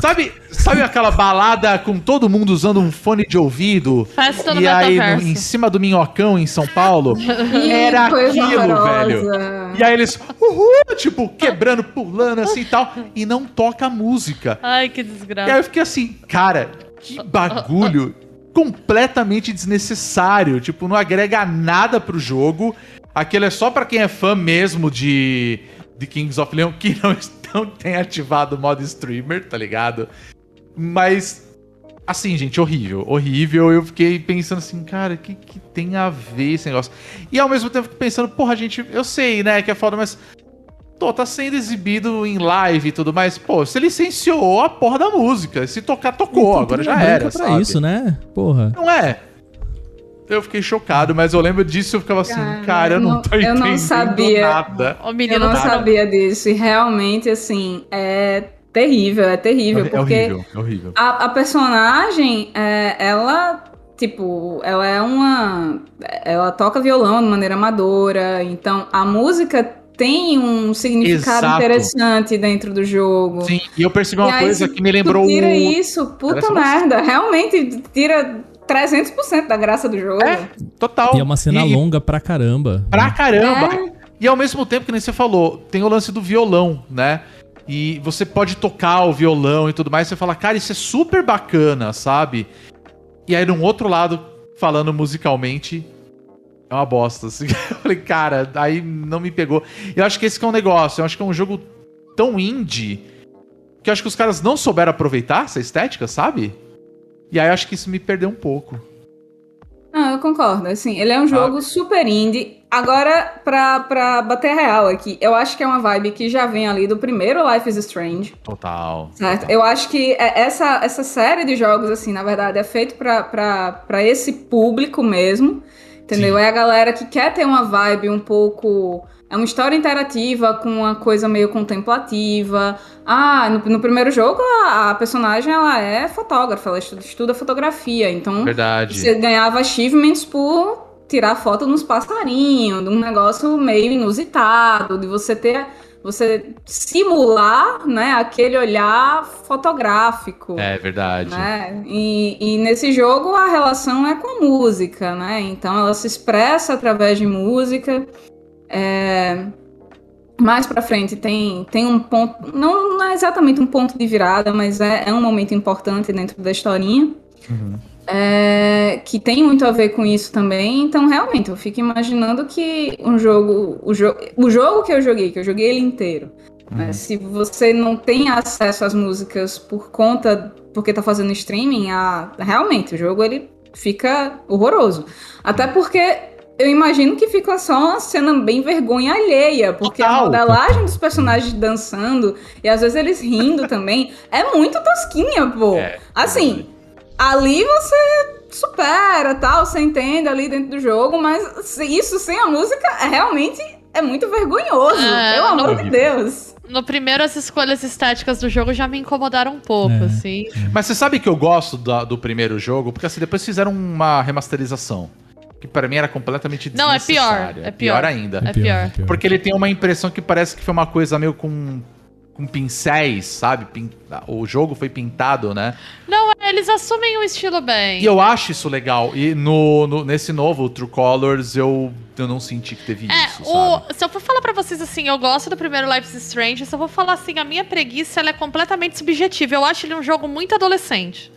Sabe, sabe aquela balada com todo mundo usando um fone de ouvido? Festa no e aí, no- em cima do minhocão em São Paulo? [LAUGHS] Era aquilo, horrorosa. velho. E aí eles, uhul, tipo, quebrando, pulando assim e tal. E não toca música. Ai, que E aí desgraça. eu fiquei assim, cara, que bagulho completamente desnecessário. Tipo, não agrega nada pro jogo. Aquilo é só pra quem é fã mesmo de, de Kings of Leon, que não, não [LAUGHS] tem ativado o modo streamer, tá ligado? Mas, assim, gente, horrível, horrível. Eu fiquei pensando assim, cara, o que, que tem a ver esse negócio? E ao mesmo tempo pensando, porra, gente, eu sei, né, que é foda, mas Pô, tá sendo exibido em live e tudo mais. Pô, você licenciou a porra da música. Se tocar, tocou. Tem Agora já trilha era, pra sabe? isso, né? Porra. Não é? Eu fiquei chocado, mas eu lembro disso e eu ficava assim, Cara, cara, eu não, não- tô eu entendendo não sabia. nada. O Eu menino não tá- sabia disso. E realmente, assim, é terrível, é terrível. é porque horrível, é horrível. A, a personagem, é, ela, tipo, ela é uma. Ela toca violão de maneira amadora, então a música tem um significado Exato. interessante dentro do jogo. Sim, e eu percebi E uma aí, coisa se que me lembrou Tu tira isso, puta merda. Realmente tira 300% da graça do jogo. É, total. E é uma cena E- longa pra caramba. Pra caramba. É. E ao mesmo tempo, que nem você falou, tem o lance do violão, né? E você pode tocar o violão e tudo mais. Você fala, cara, isso é super bacana, sabe? E aí, num outro lado, falando musicalmente, é uma bosta. Assim. [LAUGHS] Eu falei, cara, aí não me pegou. Eu acho que esse que é um negócio. Eu acho que é um jogo tão indie que eu acho que os caras não souberam aproveitar essa estética, sabe? E aí eu acho que isso me perdeu um pouco. Não, eu concordo. Assim, ele é um jogo super indie. Agora, pra, pra bater real aqui, eu acho que é uma vibe que já vem ali do primeiro Life is Strange. Total. Certo? Eu acho que é- essa, essa série de jogos, assim, na verdade, é feito pra, pra, pra esse público mesmo. Entendeu? Sim. É a galera que quer ter uma vibe um pouco. É uma história interativa com uma coisa meio contemplativa. Ah, no, no primeiro jogo a, a personagem ela é fotógrafa, ela estuda, estuda fotografia. Então Verdade. você ganhava achievements por tirar foto nos passarinhos, de um negócio meio inusitado, de você ter. Você simular né, aquele olhar fotográfico. É verdade. Né? E, e nesse jogo a relação é com a música, né? Então ela se expressa através de música. É, Mais pra frente tem, tem um ponto, não, não é exatamente um ponto de virada, mas é, é um momento importante dentro da historinha. Uhum. É, que tem muito a ver com isso também. Então, realmente, eu fico imaginando que um jogo. O, jo o jogo que eu joguei, que eu joguei ele inteiro. né, se você não tem acesso às músicas por conta. Porque tá fazendo streaming, a, realmente, o jogo ele fica horroroso. Até porque eu imagino que fica só uma cena bem vergonha alheia, porque Total. a modelagem dos personagens dançando e às vezes eles rindo [LAUGHS] também é muito tosquinha, pô. É, assim, ali você supera, tal, você entende ali dentro do jogo, mas se- isso sem a música é realmente é muito vergonhoso, É, pelo amor de Deus. No primeiro, as escolhas estéticas do jogo já me incomodaram um pouco, É. assim. Mas você sabe que eu gosto da- do primeiro jogo, porque assim, depois fizeram uma remasterização. Que pra mim era completamente Não, é pior, desnecessária. é pior. ainda. É pior. Porque ele tem uma impressão que parece que foi uma coisa meio com, com pincéis, sabe? O jogo foi pintado, né? Não, eles assumem o estilo bem. E eu acho isso legal. E no, no- nesse novo True Colors eu, eu não senti que teve É, isso, o, se eu for falar pra vocês assim, eu gosto do primeiro Life is Strange, se eu for falar assim, a minha preguiça ela é completamente subjetiva. Eu acho ele um jogo muito adolescente.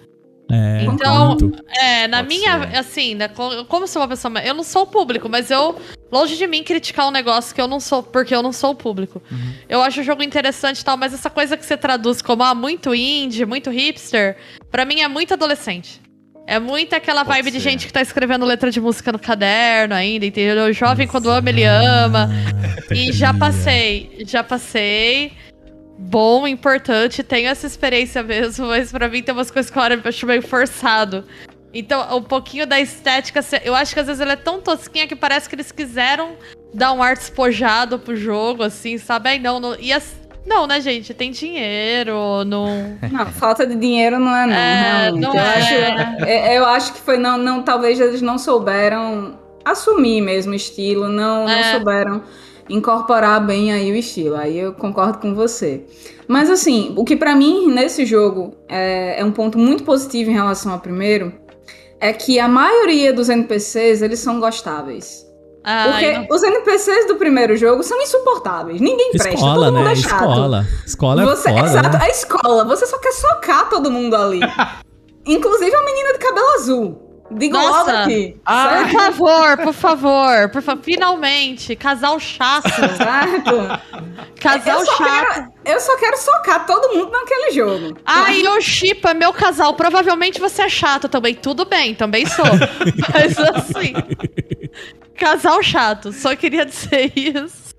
É, Então, muito. É, na Pode minha, ser. assim, né, co- como sou uma pessoa. Eu não sou o público, mas eu. Longe de mim criticar um negócio que eu não sou, porque eu não sou o público. Uhum. Eu acho o jogo interessante e tal, mas essa coisa que você traduz como ah, muito indie, muito hipster, pra mim é muito adolescente. É muito aquela Pode vibe de ser. gente que tá escrevendo letra de música no caderno ainda, entendeu? O jovem quando ama, ele ama. [LAUGHS] E já passei, já passei. Bom, importante, tenho essa experiência mesmo, mas pra mim tem umas coisas que eu acho meio forçado. Então, um pouquinho da estética, eu acho que às vezes ela é tão tosquinha que parece que eles quiseram dar um ar despojado pro jogo, assim, sabe? Aí não, não. E as- não, né, gente? Tem dinheiro, não. [LAUGHS] Não, falta de dinheiro não é não, É, não eu, é. Acho, é, eu acho que foi não, não, talvez eles não souberam assumir mesmo o estilo, não, não É. souberam incorporar bem aí o estilo. Aí eu concordo com você. Mas assim, o que pra mim nesse jogo é, é um ponto muito positivo em relação ao primeiro é que a maioria dos NPCs eles são gostáveis. Ai, Porque não- os NPCs do primeiro jogo são insuportáveis. Ninguém presta, Escola, todo mundo né? é chato. Escola. Escola é Você, foda, exato, né? a escola, você só quer socar todo mundo ali. [LAUGHS] Inclusive a menina de cabelo azul. Digo Nossa. logo aqui. Ah. Por favor, por favor, por favor, finalmente, casal chato. Certo? Casal eu, só chato. quero, eu só quero socar todo mundo naquele jogo. Ai, o Chipa, meu casal. Provavelmente você é chato também. Tudo bem, também sou. [LAUGHS] Mas assim. Casal chato. Só queria dizer isso.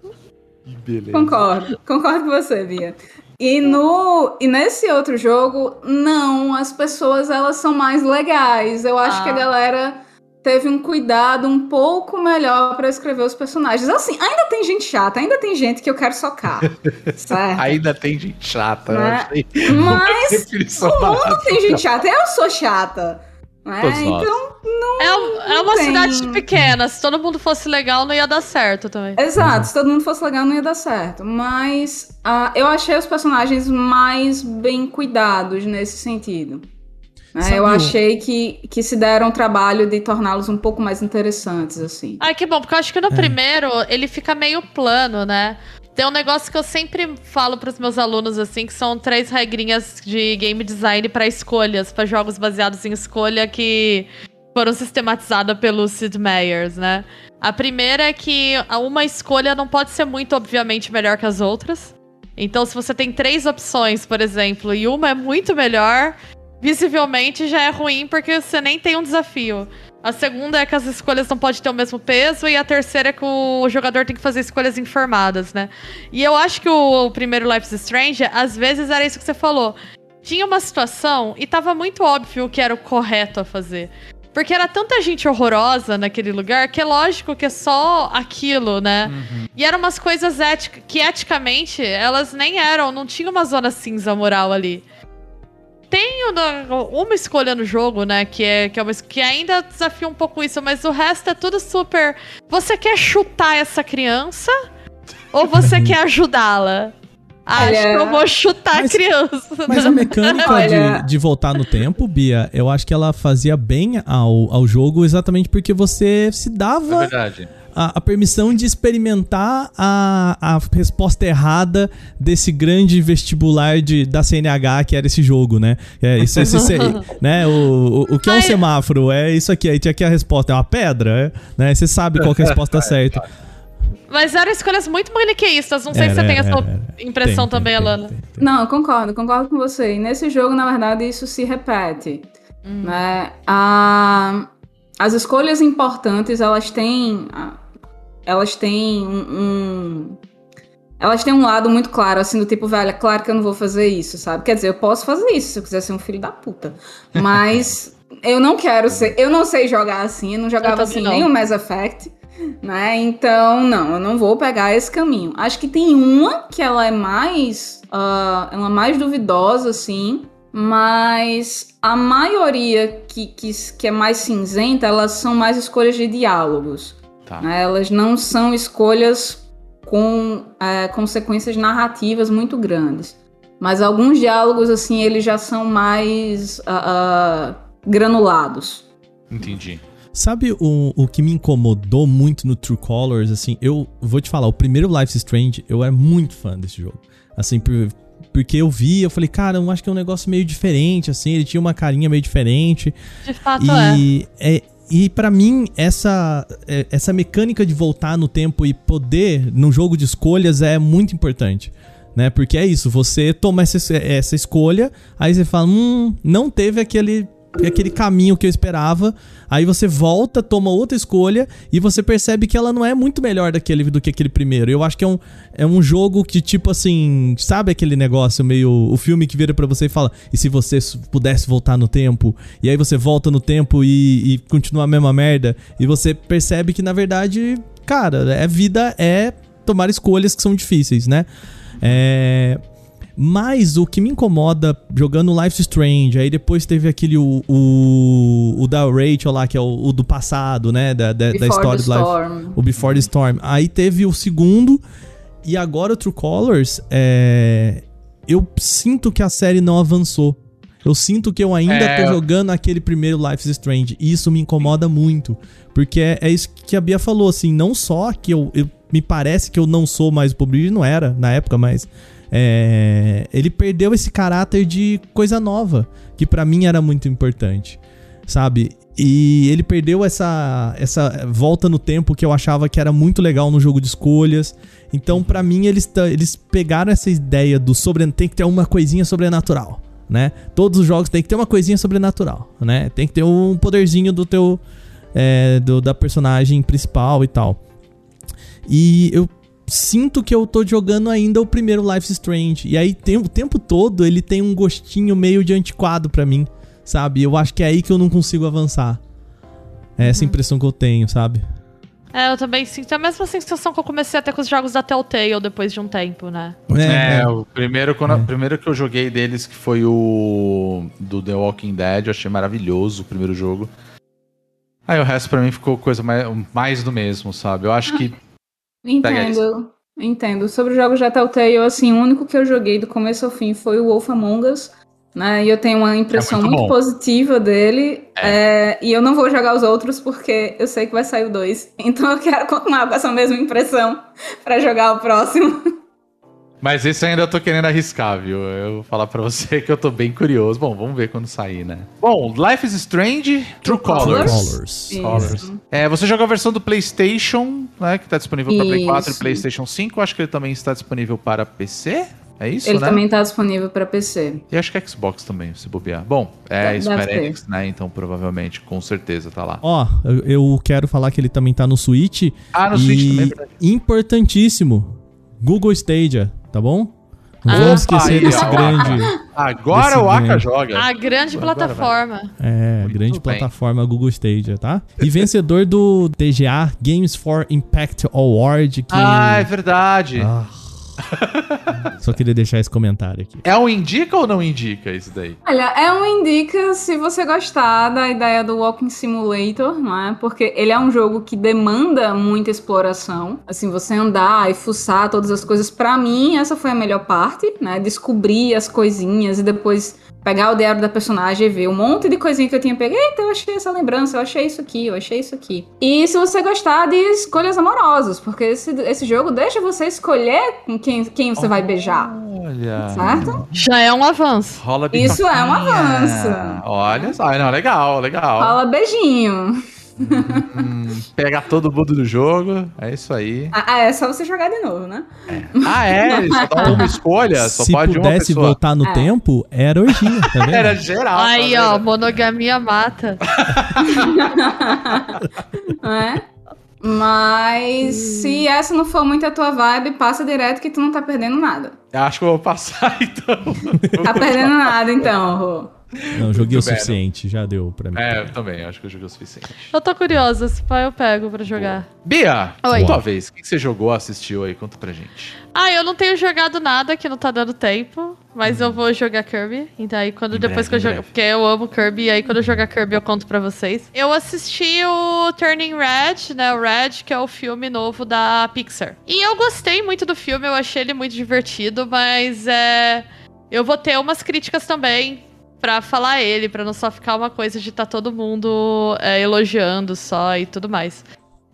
Beleza. Concordo, concordo com você, Bia. E, no, e nesse outro jogo, não, as pessoas elas são mais legais. Eu acho Ah. que a galera teve um cuidado um pouco melhor pra escrever os personagens. Assim, ainda tem gente chata, ainda tem gente que eu quero socar. [LAUGHS] certo? Ainda tem gente chata. eu Né? Mas [LAUGHS] o mundo tem gente chata, eu sou chata. Né? Todos nós. Então, É, um- é uma tem. cidade pequena. Se todo mundo fosse legal, não ia dar certo também. exato, se todo mundo fosse legal não ia dar certo. Mas ah, eu achei os personagens mais bem cuidados nesse sentido. Sabe eu achei que, que se deram o trabalho de torná-los um pouco mais interessantes, assim. Ai, que bom, porque eu acho que no primeiro ele fica meio plano, né? Tem um negócio que eu sempre falo pros meus alunos, assim, que são três regrinhas de game design pra escolhas, pra jogos baseados em escolha que foram sistematizadas pelo Sid Meier's, né? A primeira é que uma escolha não pode ser muito, obviamente, melhor que as outras. Então, se você tem três opções, por exemplo, e uma é muito melhor, visivelmente já é ruim porque você nem tem um desafio. A segunda é que as escolhas não podem ter o mesmo peso, e a terceira é que o jogador tem que fazer escolhas informadas, né? E eu acho que o, o primeiro Life is Strange, às vezes era isso que você falou. Tinha uma situação e tava muito óbvio o que era o correto a fazer. Porque era tanta gente horrorosa naquele lugar que é lógico que é só aquilo, né? E eram umas coisas ética, que eticamente elas nem eram, não tinha uma zona cinza moral ali. Tem uma, uma escolha no jogo, né? Que, é, que, é uma, que ainda desafia um pouco isso, mas o resto é tudo super. Você quer chutar essa criança? Ou você quer ajudá-la? Olha, acho que eu vou chutar mas- a criança. Mas a mecânica Olha- de, de voltar no tempo, Bia, eu acho que ela fazia bem ao, ao jogo exatamente porque você se É dava verdade. A, a permissão de experimentar a, a resposta errada desse grande vestibular de, da CNH que era esse jogo, né? É, isso, esse, esse- [LAUGHS] né? O, o, o que é um semáforo? É isso aqui. Aí tinha aqui a resposta. É uma pedra? É, né? Você sabe qual que é a resposta [LAUGHS] certa. Mas eram escolhas muito maniqueístas. Não sei se você Era, tem essa era, era. impressão Tem, também, tem, Alana. tem, tem. Não, eu concordo, concordo com você. E nesse jogo, na verdade, isso se repete. Né? Ah, as escolhas importantes, elas têm. ah, Elas têm um. um- elas têm um lado muito claro, assim, do tipo, velho, é claro que eu não vou fazer isso, sabe? Quer dizer, eu posso fazer isso se eu quiser ser um filho da puta. Mas [LAUGHS] eu não quero ser. Eu não sei jogar assim, eu não jogava também assim não. nem o Mass Effect. Né? Então, não, eu não vou pegar esse caminho. Acho que tem uma que ela é mais. ah, ela é mais duvidosa, assim. Mas a maioria que, que, que é mais cinzenta, elas são mais escolhas de diálogos. Tá. né? Elas não são escolhas com é, consequências narrativas muito grandes. Mas alguns diálogos, assim, eles já são mais ah, ah, granulados. Entendi. Sabe o, o que me incomodou muito no True Colors? Assim, eu vou te falar, o primeiro Life is Strange, eu era muito fã desse jogo. Assim, por- porque eu vi, eu falei, cara, eu acho que é um negócio meio diferente, assim, ele tinha uma carinha meio diferente. De fato é. E, é, e para mim, essa, é, essa mecânica de voltar no tempo e poder, no jogo de escolhas, é muito importante. Né? Porque é isso, você toma essa, essa escolha, aí você fala, hum, não teve aquele, aquele caminho que eu esperava. Aí você volta, toma outra escolha e você percebe que ela não é muito melhor daquele, do que aquele primeiro. Eu acho que é um, é um jogo que, tipo assim, sabe aquele negócio meio. O filme que vira pra você e fala: e se você pudesse voltar no tempo? E aí você volta no tempo e, e continua a mesma merda. E você percebe que, na verdade, cara, é vida é tomar escolhas que são difíceis, né? É. Mas o que me incomoda jogando Life is Strange, aí depois teve aquele o, o, o da Rachel lá, que é o, o do passado, né? Da, da, da Before história the do Life. Storm. O Before the Storm. Aí teve o segundo. E agora o True Colors. É... Eu sinto que a série não avançou. Eu sinto que eu ainda É. tô jogando aquele primeiro Life is Strange. E isso me incomoda muito. Porque é, é isso que a Bia falou, assim. Não só que eu, eu- Me parece que eu não sou mais o Publish, não era na época, mas. É, ele perdeu esse caráter de coisa nova. Que pra mim era muito importante. Sabe? E ele perdeu essa, essa volta no tempo que eu achava que era muito legal no jogo de escolhas. Então, pra mim, eles, eles pegaram essa ideia do sobre tem que ter uma coisinha sobrenatural, né? Todos os jogos tem que ter uma coisinha sobrenatural, né? Tem que ter um poderzinho do teu é, do- da personagem principal e tal. E eu sinto que eu tô jogando ainda o primeiro Life Strange. E aí tem, o tempo todo ele tem um gostinho meio de antiquado pra mim, sabe? Eu acho que é aí que eu não consigo avançar. É essa impressão que eu tenho, sabe? É, eu também sinto a mesma sensação que eu comecei a ter com os jogos da Telltale depois de um tempo, né? É, o primeiro, quando, o primeiro que eu joguei deles, que foi o do The Walking Dead, eu achei maravilhoso o primeiro jogo. Aí o resto pra mim ficou coisa mais, mais do mesmo, sabe? Eu acho [LAUGHS] que. Entendo. Entendo. Sobre os jogos da Telltale, assim, o único que eu joguei do começo ao fim foi o Wolf Among Us. Né? E eu tenho uma impressão É muito muito, positiva dele. É, e eu não vou jogar os outros porque eu sei que vai sair o 2. [LAUGHS] Então eu quero continuar com essa mesma impressão pra jogar o próximo. [LAUGHS] Mas esse eu ainda tô querendo arriscar, viu? Eu vou falar pra você que eu tô bem curioso. Bom, vamos ver quando sair, né? Bom, Life is Strange, True, True Colors. Colors. Colors. É, você joga a versão do PlayStation, né? Que tá disponível para Play 4 e. PlayStation 5. Acho que ele também está disponível para PC. É isso, Ele né? também tá disponível pra PC. E acho que Xbox também, se bobear. Bom, é Deve Square. Enix, né? Então provavelmente, com certeza, tá lá. Ó, eu, eu quero falar que ele também tá no Switch. Ah, no e Switch também, é verdade. importantíssimo, Google Stadia, tá bom? Não Ah. vamos esquecer Aí, desse ó, grande, [LAUGHS] Agora Desse o Aka ganho. joga. A grande Agora plataforma. é, Muito grande bem. plataforma Google Stadia, tá? E vencedor do TGA Games for Impact Award, que Ah, é verdade. Ah. Só queria deixar esse comentário aqui. É um indica ou não indica isso daí? Olha, é um indica se você gostar da ideia do Walking Simulator, não é? Porque ele é um jogo que demanda muita exploração. Assim, você andar e fuçar todas as coisas. Pra mim, essa foi a melhor parte, né? Descobrir as coisinhas e depois pegar o diário da personagem e ver um monte de coisinha que eu tinha pego. Eita, eu achei essa lembrança, eu achei isso aqui, eu achei isso aqui. E se você gostar de escolhas amorosas, porque esse, esse jogo deixa você escolher com quem, quem você vai beijar, Olha. certo? Já é um avanço. Rola Isso é um avanço. Olha só. Não, legal, legal. Fala beijinho. Hum, pega todo mundo do jogo. É isso aí. Ah, ah, é só você jogar de novo, né? Ah, é? [LAUGHS] Só dá uma escolha. Só Se pode uma pudesse pessoa. voltar no É. tempo, era orgia, tá vendo? Era geral. Aí, tá ó, monogamia mata. [LAUGHS] é? Mas se essa não for muito a tua vibe, passa direto que tu não tá perdendo nada. Eu Acho que eu vou passar, [LAUGHS] então. Tá perdendo nada, então, Rô. Não, joguei o bem, suficiente, já deu pra mim. É, eu também. Acho que eu joguei o suficiente. Eu tô curiosa, se pá eu pego pra jogar. Bia, Oi. tua vez. O que você jogou, assistiu aí? Conta pra gente. Ah, eu não tenho jogado nada que não tá dando tempo, mas eu vou jogar Kirby. E daí quando Em depois breve, que eu breve. porque eu amo Kirby, e aí quando eu jogar Kirby eu conto pra vocês. Eu assisti o Turning Red, né, o Red, que é o filme novo da Pixar. E eu gostei muito do filme, eu achei ele muito divertido, mas é eu vou ter umas críticas também pra falar ele, pra não só ficar uma coisa de tá todo mundo é, elogiando só e tudo mais.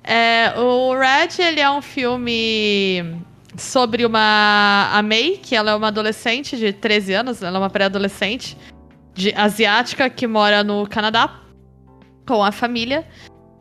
É, o Red, ele é um filme sobre uma a May, que ela é uma adolescente de 13 anos, ela é uma pré-adolescente asiática que mora no Canadá com a família.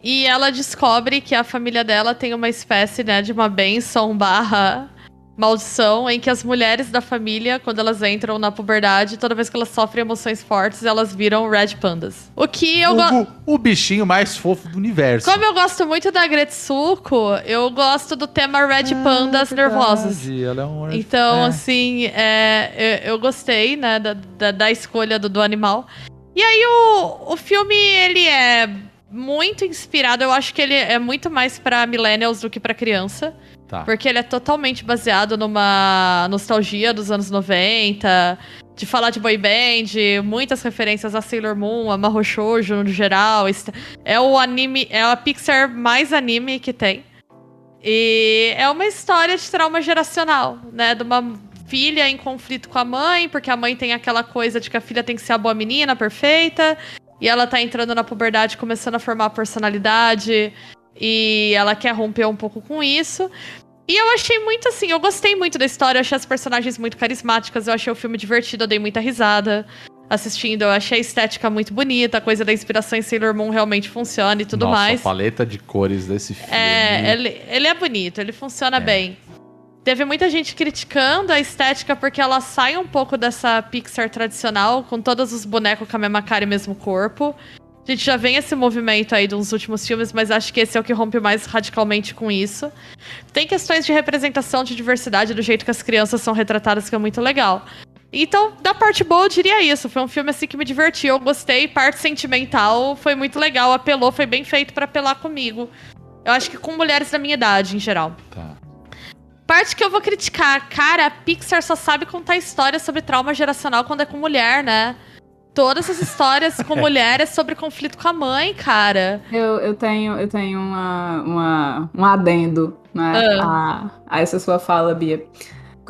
E ela descobre que a família dela tem uma espécie, né, de uma benção barra maldição em que as mulheres da família, quando elas entram na puberdade, toda vez que elas sofrem emoções fortes, elas viram red pandas. O que eu gosto. O, bichinho mais fofo do universo. Como eu gosto muito da Gretsuko, eu gosto do tema Red Pandas nervosos. Verdade, Ela é um Então, é. assim, é, eu, eu gostei, né, da, da, da escolha do, do animal. E aí, o, o filme, ele é muito inspirado. Eu acho que ele é muito mais pra millennials do que pra criança. Tá. Porque ele é totalmente baseado numa nostalgia dos anos 90, de falar de boy band, muitas referências a Sailor Moon, a Mahou Shoujo no geral. É o anime, é a Pixar mais anime que tem. E é uma história de trauma geracional, né? De uma filha em conflito com a mãe, porque a mãe tem aquela coisa de que a filha tem que ser a boa menina, perfeita. E ela tá entrando na puberdade, começando a formar personalidade. E ela quer romper um pouco com isso. E eu achei muito assim, eu gostei muito da história, eu achei as personagens muito carismáticas, eu achei o filme divertido, eu dei muita risada assistindo, eu achei a estética muito bonita, a coisa da inspiração em Sailor Moon realmente funciona e tudo Nossa, mais. a paleta de cores desse filme. É, ele, ele é bonito, ele funciona bem. Teve muita gente criticando a estética porque ela sai um pouco dessa Pixar tradicional, com todos os bonecos com a mesma cara e mesmo corpo. A gente já vem esse movimento aí dos últimos filmes, mas acho que esse é o que rompe mais radicalmente com isso. Tem questões de representação, de diversidade, do jeito que as crianças são retratadas, que é muito legal. Então, da parte boa, eu diria isso. Foi um filme assim que me divertiu, eu gostei. Parte sentimental foi muito legal, apelou, foi bem feito pra apelar comigo. Eu acho que com mulheres da minha idade, em geral. Tá. Parte que eu vou criticar, cara, a Pixar só sabe contar histórias sobre trauma geracional quando é com mulher, né? Todas essas histórias com [LAUGHS] mulher é sobre conflito com a mãe, cara. Eu, eu tenho, eu tenho uma, uma, um adendo né, a, a essa sua fala, Bia.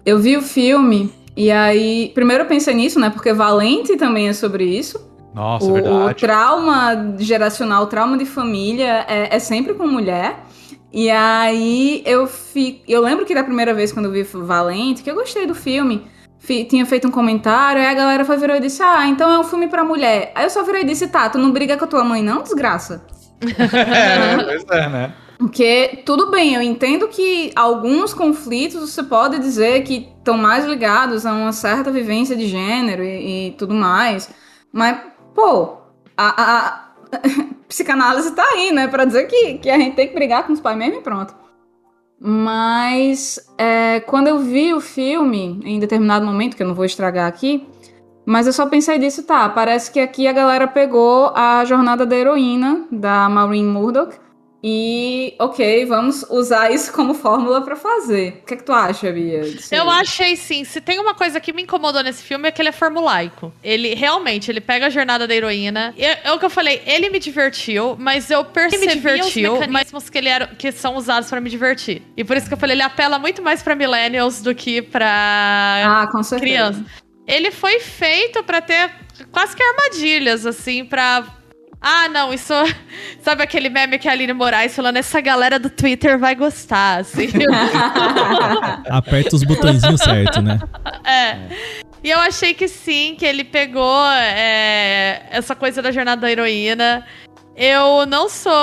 Eu vi o filme e aí. Primeiro eu pensei nisso, né? Porque Valente também é sobre isso. Nossa, o, o verdade. trauma geracional, o trauma de família é, é sempre com mulher. E aí eu fi, eu lembro que da primeira vez quando eu vi Valente, que eu gostei do filme, fi- tinha feito um comentário, aí a galera foi virou e disse: "Ah, então é um filme pra mulher". Aí eu só virei e disse: "Tá, tu não briga com a tua mãe não, desgraça?". É, [LAUGHS] pois é, né? Porque tudo bem, eu entendo que alguns conflitos você pode dizer que estão mais ligados a uma certa vivência de gênero e, e tudo mais, mas pô, a- a [LAUGHS] psicanálise tá aí, né, Pra dizer que, que a gente tem que brigar com os pais mesmo e pronto. Mas é, quando eu vi o filme, em determinado momento, que eu não vou estragar aqui, mas eu só pensei disso, tá, parece que aqui a galera pegou a jornada da heroína, da Maureen Murdoch, e, ok, vamos usar isso como fórmula pra fazer. O que, é que tu acha, Bia? Eu achei sim. Se tem uma coisa que me incomodou nesse filme é que ele é formulaico. Ele realmente, ele pega a jornada da heroína. E É, é o que eu falei, ele me divertiu, mas eu percebi me os divertiu, mecanismos que, ele era, que são usados pra me divertir. E por isso que eu falei, ele apela muito mais pra millennials do que pra Ah, com certeza. criança. Ele foi feito pra ter quase que armadilhas, assim, pra. Ah, não, isso. [LAUGHS] Sabe aquele meme que a Aline Moraes falando, essa galera do Twitter vai gostar, assim. [LAUGHS] Aperta os botõezinhos certo, né? É. E eu achei que sim, que ele pegou é, essa coisa da jornada da heroína. Eu não sou.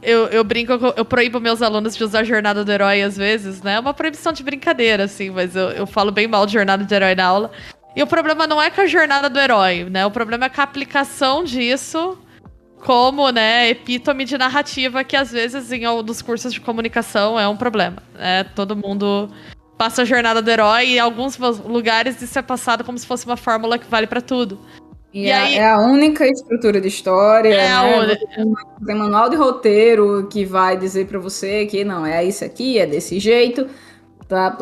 Eu, eu brinco, eu proíbo meus alunos de usar jornada do herói às vezes, né? É uma proibição de brincadeira, assim, mas eu, eu falo bem mal de jornada do herói na aula. E o problema não é com a jornada do herói, né? O problema é com a aplicação disso como, né, epítome de narrativa que às vezes em dos cursos de comunicação é um problema. É, todo mundo passa a jornada do herói e em alguns lugares isso é passado como se fosse uma fórmula que vale para tudo. E, e é, aí... é a única estrutura de história, é né? A única. Tem manual de roteiro que vai dizer para você que não, é isso aqui, é desse jeito. Tá,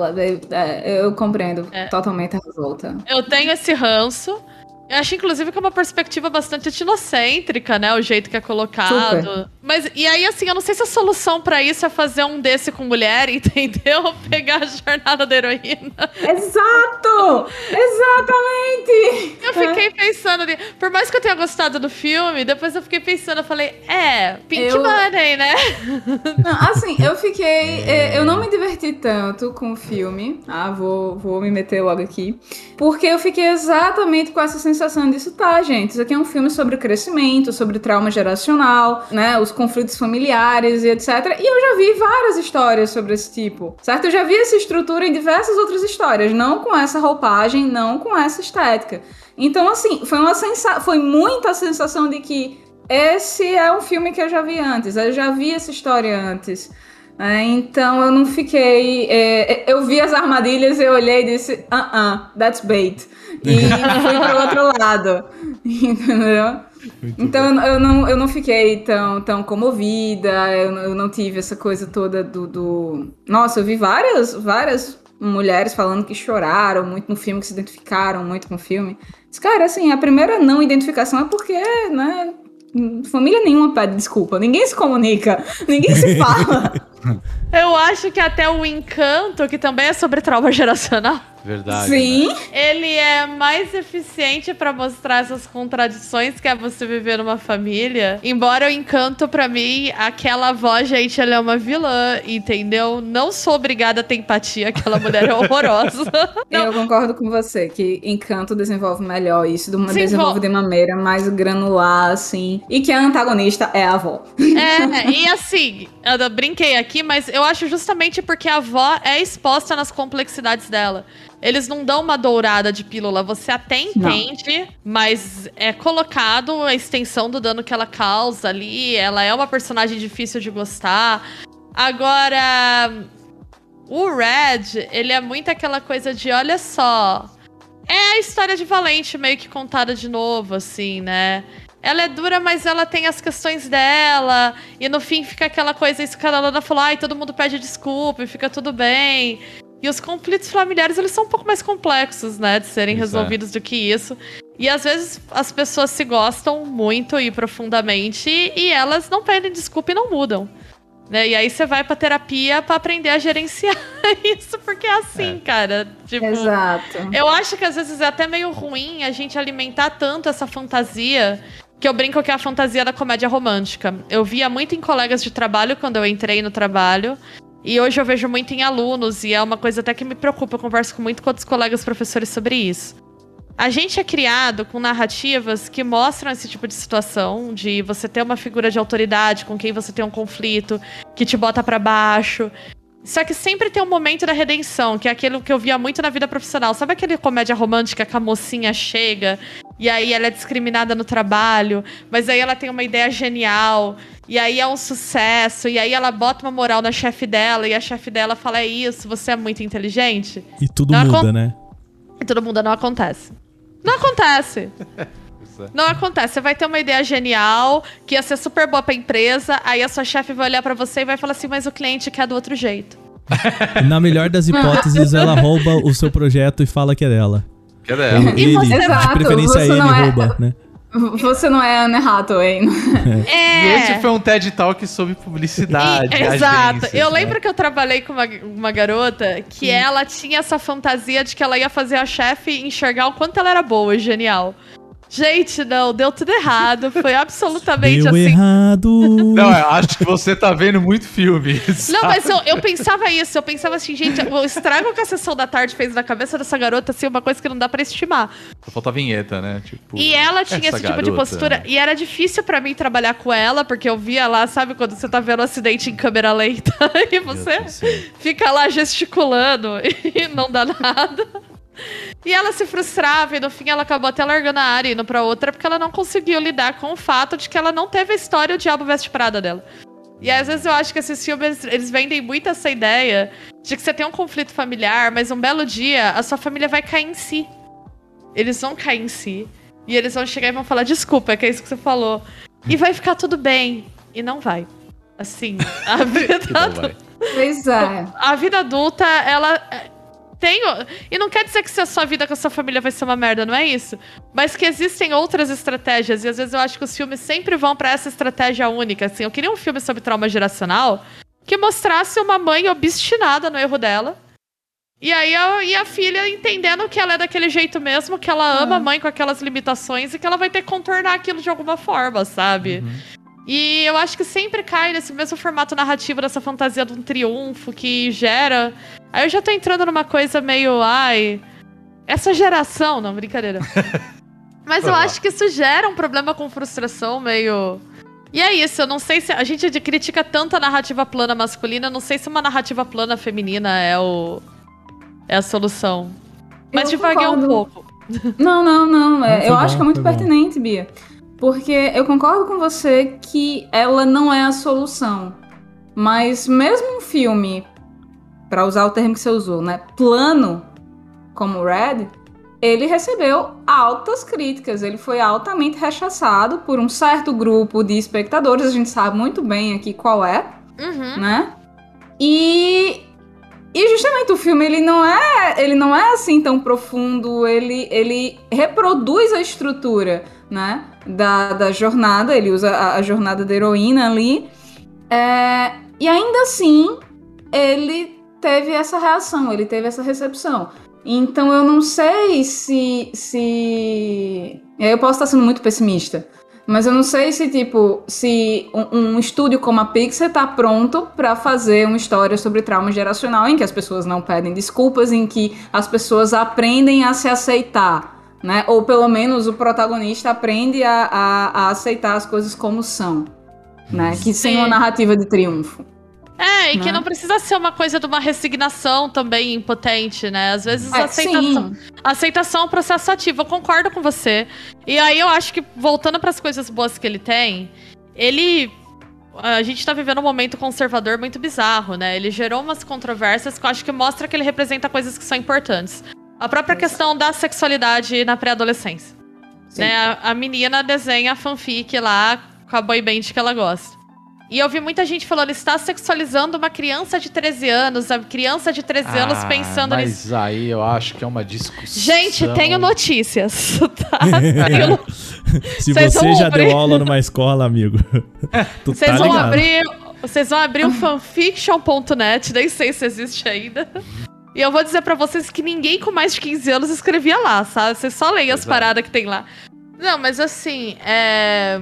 eu compreendo é. totalmente a revolta. Eu tenho esse ranço, eu acho, inclusive, que é uma perspectiva bastante etnocêntrica, né? O jeito que é colocado. Super. Mas, e aí, assim, eu não sei se a solução para isso é fazer um desse com mulher, [LAUGHS] entendeu? Pegar a jornada da heroína. Exato! Exatamente! Eu fiquei pensando ali. Por mais que eu tenha gostado do filme, depois eu fiquei pensando, eu falei, é, Pink eu... Money, né? [LAUGHS] Não, assim, eu fiquei. É, eu não me diverti tanto com o filme. Ah, vou, vou me meter logo aqui. Porque eu fiquei exatamente com essa sensação sensação disso, tá, gente? Isso aqui é um filme sobre crescimento, sobre trauma geracional, né? Os conflitos familiares e etc. E eu já vi várias histórias sobre esse tipo, certo? Eu já vi essa estrutura em diversas outras histórias, não com essa roupagem, não com essa estética. Então, assim, foi uma sensa foi muita sensação de que esse é um filme que eu já vi antes, eu já vi essa história antes. É, então eu não fiquei. É, eu vi as armadilhas, eu olhei e disse, uh -uh, that's bait. E [LAUGHS] fui pro outro lado. Entendeu? Muito então eu, eu, não, eu não fiquei tão, tão comovida, eu, eu não tive essa coisa toda do, do. Nossa, eu vi várias, várias mulheres falando que choraram muito no filme, que se identificaram muito com o filme. Mas, cara, assim, a primeira não identificação é porque, né, família nenhuma pede desculpa, ninguém se comunica, ninguém se fala. [LAUGHS] Eu acho que até o encanto, que também é sobre trauma geracional. Verdade. Sim. Né? Ele é mais eficiente para mostrar essas contradições que é você viver numa família. Embora o encanto, para mim, aquela avó, gente, ela é uma vilã, entendeu? Não sou obrigada a ter empatia, aquela mulher é horrorosa. [LAUGHS] Eu concordo com você que encanto desenvolve melhor isso, desenvolve, desenvolve de uma maneira mais granular, assim. E que a antagonista é a avó. É, e assim, eu brinquei aqui aqui, mas eu acho justamente porque a avó é exposta nas complexidades dela. Eles não dão uma dourada de pílula, você até entende, não. mas é colocado a extensão do dano que ela causa ali. Ela é uma personagem difícil de gostar. Agora, o Red, ele é muito aquela coisa de: olha só. É a história de Valente meio que contada de novo, assim, né? ela é dura, mas ela tem as questões dela. E no fim fica aquela coisa, isso que a Lana falou, ai, todo mundo pede desculpa e fica tudo bem. E os conflitos familiares, eles são um pouco mais complexos, né, de serem isso resolvidos é. do que isso. E às vezes as pessoas se gostam muito e profundamente e elas não pedem desculpa e não mudam. Né? E aí você vai pra terapia para aprender a gerenciar [LAUGHS] isso, porque é assim, é. cara. Tipo, Exato. Eu acho que às vezes é até meio ruim a gente alimentar tanto essa fantasia que eu brinco que é a fantasia da comédia romântica. Eu via muito em colegas de trabalho quando eu entrei no trabalho. E hoje eu vejo muito em alunos, e é uma coisa até que me preocupa. Eu converso com muito com outros colegas professores sobre isso. A gente é criado com narrativas que mostram esse tipo de situação, de você ter uma figura de autoridade com quem você tem um conflito, que te bota para baixo. Só que sempre tem um momento da redenção, que é aquilo que eu via muito na vida profissional. Sabe aquele comédia romântica que a mocinha chega e aí ela é discriminada no trabalho, mas aí ela tem uma ideia genial, e aí é um sucesso, e aí ela bota uma moral na chefe dela, e a chefe dela fala: É isso, você é muito inteligente. E tudo não muda, né? E tudo muda, não acontece. Não acontece. [LAUGHS] Não acontece. Você vai ter uma ideia genial, que ia ser super boa pra empresa, aí a sua chefe vai olhar para você e vai falar assim, mas o cliente quer do outro jeito. Na melhor das [LAUGHS] hipóteses, ela rouba o seu projeto e fala que é dela. É dela. Ele, ele de preferência ele é... rouba, né? Você não é Anne Hathaway. [LAUGHS] É. E esse foi um TED Talk sobre publicidade. E, exato. eu né? lembro que eu trabalhei com uma, uma garota que hum. ela tinha essa fantasia de que ela ia fazer a chefe enxergar o quanto ela era boa e genial. Gente, não, deu tudo errado. Foi absolutamente Deu assim. errado. Não, eu acho que você tá vendo muito filme. [LAUGHS] Não, mas eu, eu pensava isso, eu pensava assim, gente, o estrago que a sessão da tarde fez na cabeça dessa garota, assim, é uma coisa que não dá pra estimar. Só falta a vinheta, né? Tipo, E ela tinha essa esse tipo de garota. postura. E era difícil pra mim trabalhar com ela, porque eu via lá, sabe, quando você tá vendo um acidente em câmera lenta [LAUGHS] e você fica lá gesticulando [LAUGHS] e não dá nada. [LAUGHS] E ela se frustrava e no fim ela acabou até largando a área e indo pra outra porque ela não conseguiu lidar com o fato de que ela não teve a história O Diabo Veste Prada dela. E às vezes eu acho que esses filmes, eles vendem muito essa ideia de que você tem um conflito familiar, mas um belo dia a sua família vai cair em si. Eles vão cair em si. E eles vão chegar e vão falar, desculpa, é que é isso que você falou. E vai ficar tudo bem. E não vai. Assim, a [LAUGHS] vida, vai. Pois é. a vida adulta, ela tem. E não quer dizer que se a sua vida com a sua família vai ser uma merda, não é isso. Mas que existem outras estratégias. E às vezes eu acho que os filmes sempre vão pra essa estratégia única. Assim, eu queria um filme sobre trauma geracional que mostrasse uma mãe obstinada no erro dela. E aí a, e a filha entendendo que ela é daquele jeito mesmo, que ela ama a mãe com aquelas limitações e que ela vai ter que contornar aquilo de alguma forma, sabe? E eu acho que sempre cai nesse mesmo formato narrativo dessa fantasia de um triunfo que gera. Aí eu já tô entrando numa coisa meio, ai. Essa geração, não, brincadeira. [LAUGHS] Mas eu acho que isso gera um problema com frustração meio. E é isso, eu não sei se. A gente critica tanto a narrativa plana masculina, eu não sei se uma narrativa plana feminina é o. É a solução. Mas Eu devaguei um pouco. Não, não, não. é, eu bom, acho que é muito bom. pertinente, Bia. Porque eu concordo com você que ela não é a solução. Mas mesmo um filme, pra usar o termo que você usou, né? Plano, como Red, ele recebeu altas críticas. Ele foi altamente rechaçado por um certo grupo de espectadores. A gente sabe muito bem aqui qual é Uhum. né? E e justamente o filme ele não é ele não é assim tão profundo, ele ele reproduz a estrutura, né? Da, da jornada, ele usa a, a jornada da heroína ali. É, e ainda assim, ele teve essa reação, ele teve essa recepção. Então eu não sei se. se... Eu posso estar sendo muito pessimista. Mas eu não sei se, tipo, se um, um estúdio como a Pixar tá pronto pra fazer uma história sobre trauma geracional em que as pessoas não pedem desculpas, em que as pessoas aprendem a se aceitar, né? Ou pelo menos o protagonista aprende a, a, a aceitar as coisas como são, né? Que sem uma narrativa de triunfo. É, e que Né? não precisa ser uma coisa de uma resignação também impotente, né? Às vezes a É, aceitação, aceitação é um processo ativo, eu concordo com você. E aí eu acho que, voltando para as coisas boas que ele tem, ele. A gente tá vivendo um momento conservador muito bizarro, né? Ele gerou umas controvérsias que eu acho que mostra que ele representa coisas que são importantes. A própria questão da sexualidade na pré-adolescência. Né? A, a menina desenha a fanfic lá com a boy band que ela gosta. E eu vi muita gente falando, está sexualizando uma criança de 13 anos, a criança de 13 anos Ah, pensando mas nisso. aí eu acho que é uma discussão. Gente, tenho notícias, [LAUGHS] tá? Tenho- [LAUGHS] Se Vocês você já abrir- deu aula numa escola, amigo, [LAUGHS] Vocês tá vão abrir. Vocês vão abrir o fanfiction.net, nem sei se existe ainda. E eu vou dizer pra vocês que ninguém com mais de 15 anos escrevia lá, sabe? Vocês só leem as paradas que tem lá. Não, mas assim, é.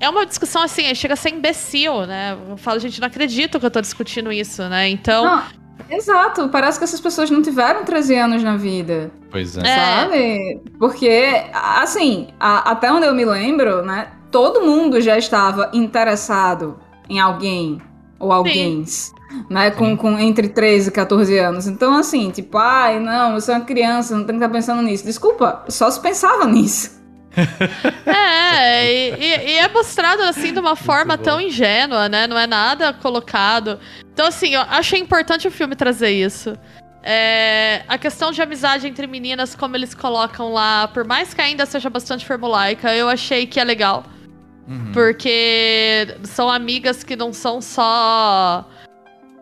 É uma discussão assim, chega a ser imbecil, né? Eu falo, gente, não acredito que eu tô discutindo isso, né? Então. Não, exato, parece que essas pessoas não tiveram 13 anos na vida. Pois é. É. Sabe? Porque, assim, a- até onde eu me lembro, né? Todo mundo já estava interessado em alguém ou alguém. Né, com, com entre 13 e 14 anos. Então, assim, tipo, ai, não, você é uma criança, não tem que estar pensando nisso. Desculpa, só se pensava [LAUGHS] nisso. É, e, e- e é mostrado assim de uma forma tão ingênua, né? Não é nada colocado. Então, assim, eu achei importante o filme trazer isso. É, a questão de amizade entre meninas, como eles colocam lá, por mais que ainda seja bastante formulaica, eu achei que é legal. Uhum. Porque são amigas que não são só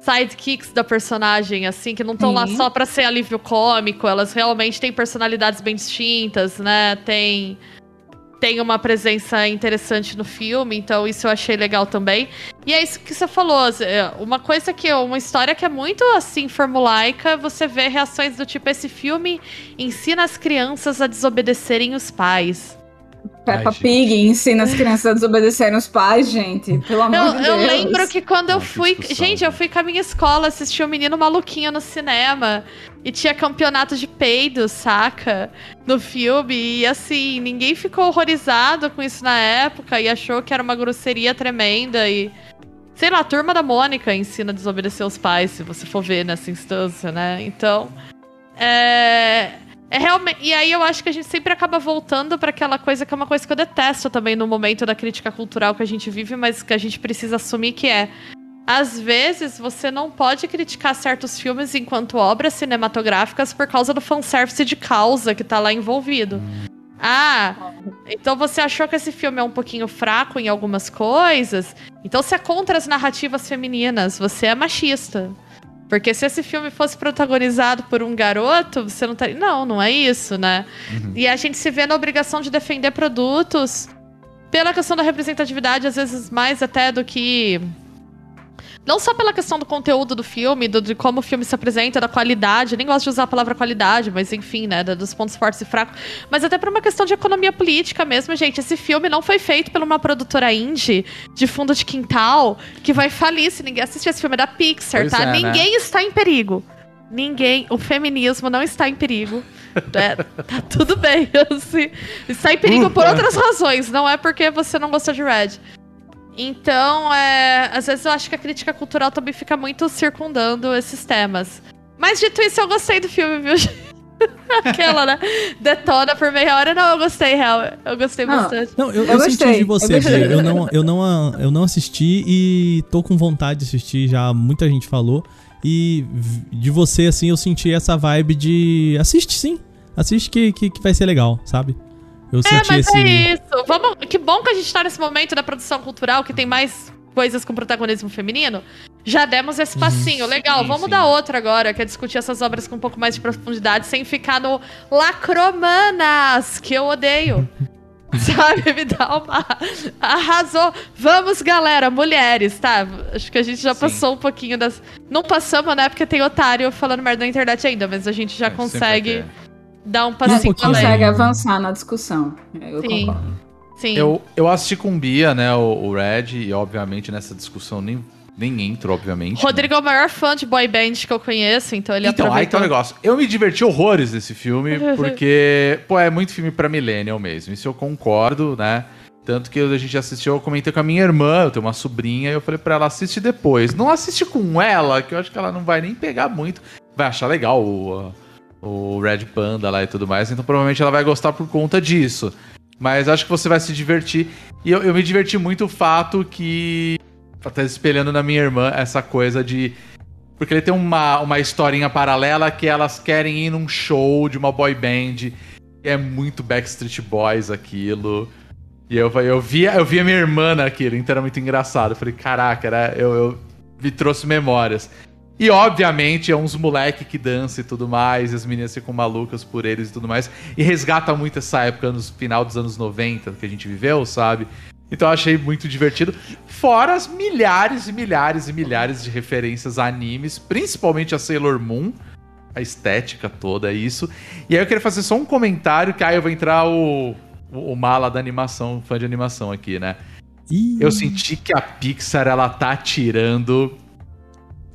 sidekicks da personagem, assim, que não estão lá só pra ser alívio cômico, elas realmente têm personalidades bem distintas, né? Tem tem uma presença interessante no filme, então isso eu achei legal também. E é isso que você falou, Zé, uma coisa que uma história que é muito assim formulaica, você vê reações do tipo esse filme ensina as crianças a desobedecerem os pais. Peppa Ai, gente. Pig ensina as crianças a desobedecerem os pais, gente. Pelo amor Eu, de Deus. eu lembro que quando eu fui. Gente, eu né? fui com a minha escola assistir o Menino Maluquinho no cinema. E tinha campeonato de peido, saca? No filme. E assim, ninguém ficou horrorizado com isso na época e achou que era uma grosseria tremenda. E. Sei lá, a turma da Mônica ensina a desobedecer os pais, se você for ver nessa instância, né? Então. É. É realmente. E aí eu acho que a gente sempre acaba voltando para aquela coisa que é uma coisa que eu detesto também no momento da crítica cultural que a gente vive, mas que a gente precisa assumir que é. Às vezes você não pode criticar certos filmes enquanto obras cinematográficas por causa do fanservice de causa que tá lá envolvido. Ah, então você achou que esse filme é um pouquinho fraco em algumas coisas? Então você é contra as narrativas femininas, você é machista. Porque se esse filme fosse protagonizado por um garoto, você não estaria. Não, não é isso, né? E a gente se vê na obrigação de defender produtos pela questão da representatividade, às vezes mais até do que. Não só pela questão do conteúdo do filme, do, de como o filme se apresenta, da qualidade, nem gosto de usar a palavra qualidade, mas enfim, né, dos pontos fortes e fracos, mas até por uma questão de economia política mesmo, gente. Esse filme não foi feito por uma produtora indie de fundo de quintal que vai falir se ninguém assistir esse filme é da Pixar, Pois tá? é, né? ninguém está em perigo. Ninguém, o feminismo não está em perigo. [LAUGHS] É, tá tudo bem. [LAUGHS] Assim, está em perigo por outras razões, não é porque você não gostou de Red. Então, é, às vezes eu acho que a crítica cultural também fica muito circundando esses temas. Mas dito isso, eu gostei do filme, viu? [LAUGHS] Aquela, né? Detona por meia hora. Não, eu gostei, real. Eu gostei Não. bastante. Não, eu, Eu eu senti de você, eu. Eu não, eu, não, eu não assisti e tô com vontade de assistir, já muita gente falou. E de você, assim, eu senti essa vibe de. Assiste sim. Assiste que, que, que vai ser legal, sabe? Eu É, senti mas esse. é isso. Vamos, que bom que a gente tá nesse momento da produção cultural que tem mais coisas com protagonismo feminino. Já demos esse passinho. Legal, sim, vamos sim. dar outra agora, que é discutir essas obras com um pouco mais de profundidade, sem ficar no lacromanas, que eu odeio. [LAUGHS] Sabe, me dá uma. Arrasou. Vamos, galera, mulheres, tá? Acho que a gente já Sim. passou um pouquinho das. Não passamos, né? Porque tem otário falando merda na internet ainda, mas a gente já É, consegue dar um passinho pouquinho. consegue além. avançar na discussão. Eu Sim. concordo. Sim. Eu, eu assisti com Bia, né, o, o Red, e obviamente nessa discussão nem, nem entro, obviamente. né? Rodrigo é o maior fã de boy band que eu conheço, então ele Então, aí tá aproveitou. o negócio. Eu me diverti horrores nesse filme, [LAUGHS] porque, pô, é muito filme pra millennial mesmo. Isso eu concordo, né? Tanto que a gente assistiu, eu comentei com a minha irmã, eu tenho uma sobrinha, e eu falei pra ela, assiste depois. Não assiste com ela, que eu acho que ela não vai nem pegar muito. Vai achar legal o, o Red Panda lá e tudo mais, então provavelmente ela vai gostar por conta disso. Mas acho que você vai se divertir. E eu, eu me diverti muito o fato que. Até espelhando na minha irmã, essa coisa de. Porque ele tem uma, uma historinha paralela que elas querem ir num show de uma boy band. É muito Backstreet Boys aquilo. E eu, eu, via, eu via minha irmã naquilo, então era muito engraçado. Eu falei, caraca, era, eu, eu me trouxe memórias. E obviamente é uns moleque que dança e tudo mais, e as meninas ficam malucas por eles e tudo mais. E resgata muito essa época no final dos anos 90 que a gente viveu, sabe? Então eu achei muito divertido. Fora as milhares e milhares e milhares de referências a animes, principalmente a Sailor Moon. A estética toda, é isso. E aí eu queria fazer só um comentário, que aí eu vou entrar o, o, o mala da animação, fã de animação aqui, né? Ih, Eu senti que a Pixar ela tá tirando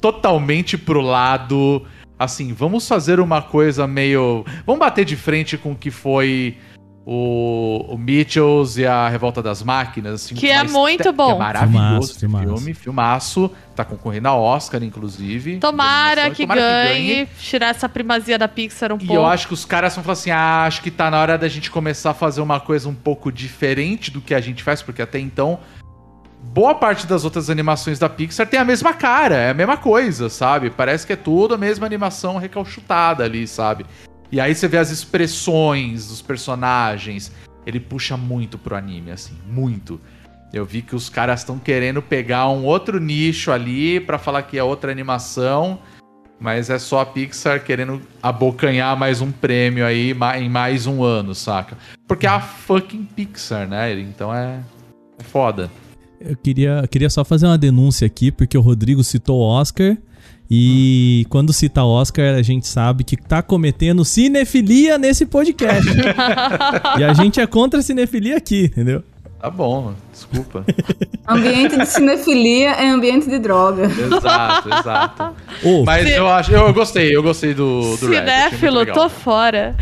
totalmente pro lado. Assim, vamos fazer uma coisa meio. Vamos bater de frente com o que foi o, o Mitchells e a Revolta das Máquinas. Assim, Que é muito este- bom. Que é maravilhoso Filmaço, filme. Filmaço. Tá concorrendo a Oscar, inclusive. Tomara, que. Tomara ganhe, tirar essa primazia da Pixar um e pouco. eu acho que os caras vão falar assim: ah, acho que tá na hora da gente começar a fazer uma coisa um pouco diferente do que a gente faz, porque até então, boa parte das outras animações da Pixar tem a mesma cara, é a mesma coisa, sabe? Parece que é tudo a mesma animação recalchutada ali, sabe? E aí você vê as expressões dos personagens. Ele puxa muito pro anime, assim, muito. Eu vi que os caras estão querendo pegar um outro nicho ali pra falar que é outra animação. Mas é só a Pixar querendo abocanhar mais um prêmio aí em mais um ano, saca? Porque é a fucking Pixar, né? Então é, é foda. Eu queria, queria só fazer uma denúncia aqui, porque o Rodrigo citou o Oscar. E quando cita Oscar, a gente sabe que tá cometendo cinefilia nesse podcast. [LAUGHS] e a gente é contra a cinefilia aqui, entendeu? Tá bom, desculpa. Ambiente de cinefilia é ambiente de droga. exato, exato. Ô, Mas eu acho, eu gostei, eu gostei do, do Cinéfilo, tô fora.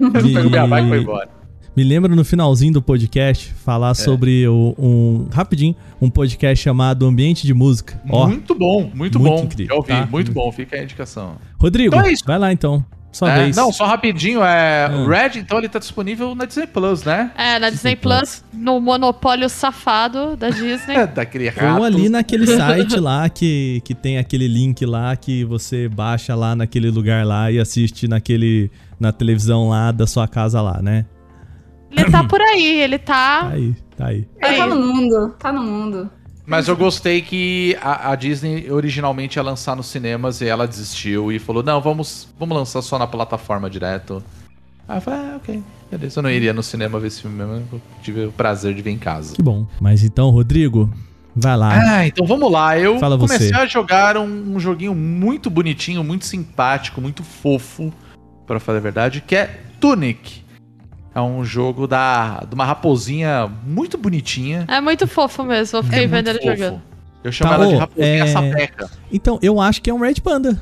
Eu pego minha bike e vou embora. Me lembro no finalzinho do podcast falar sobre o- um. Rapidinho, um podcast chamado Ambiente de Música. Ó, muito bom, muito, muito bom. incrível, Eu ouvi, tá? muito bom, fica a indicação. Rodrigo, Então é isso. vai lá então. Sua É, vez. não, só rapidinho, é, Ah. o Red, então ele tá disponível na Disney Plus, né? É, na Disney Plus, no monopólio safado da Disney. [LAUGHS] Daquele rato. Ou ali naquele [LAUGHS] site lá que, que tem aquele link lá que você baixa lá naquele lugar lá e assiste naquele na televisão lá da sua casa lá, né? Ele tá por aí, ele Tá tá. aí, tá aí. Ele tá Aí. no mundo, tá no mundo. Mas eu gostei que a, a Disney originalmente ia lançar nos cinemas e ela desistiu e falou: não, vamos, vamos lançar só na plataforma direto. Aí eu falei: ah, ok, beleza. Eu não iria no cinema ver esse filme mesmo, eu tive o prazer de ver em casa. Que bom. Mas então, Rodrigo, vai lá. Ah, então vamos lá. Eu Fala comecei você. a jogar um, um joguinho muito bonitinho, muito simpático, muito fofo, pra falar a verdade, que é Tunic. É um jogo da, de uma raposinha muito bonitinha. É muito fofo mesmo, eu fiquei É vendo ele fofo. jogando. Eu chamo Tá, ela de ô, raposinha é- sapeca. Então, eu acho que é um Red Panda.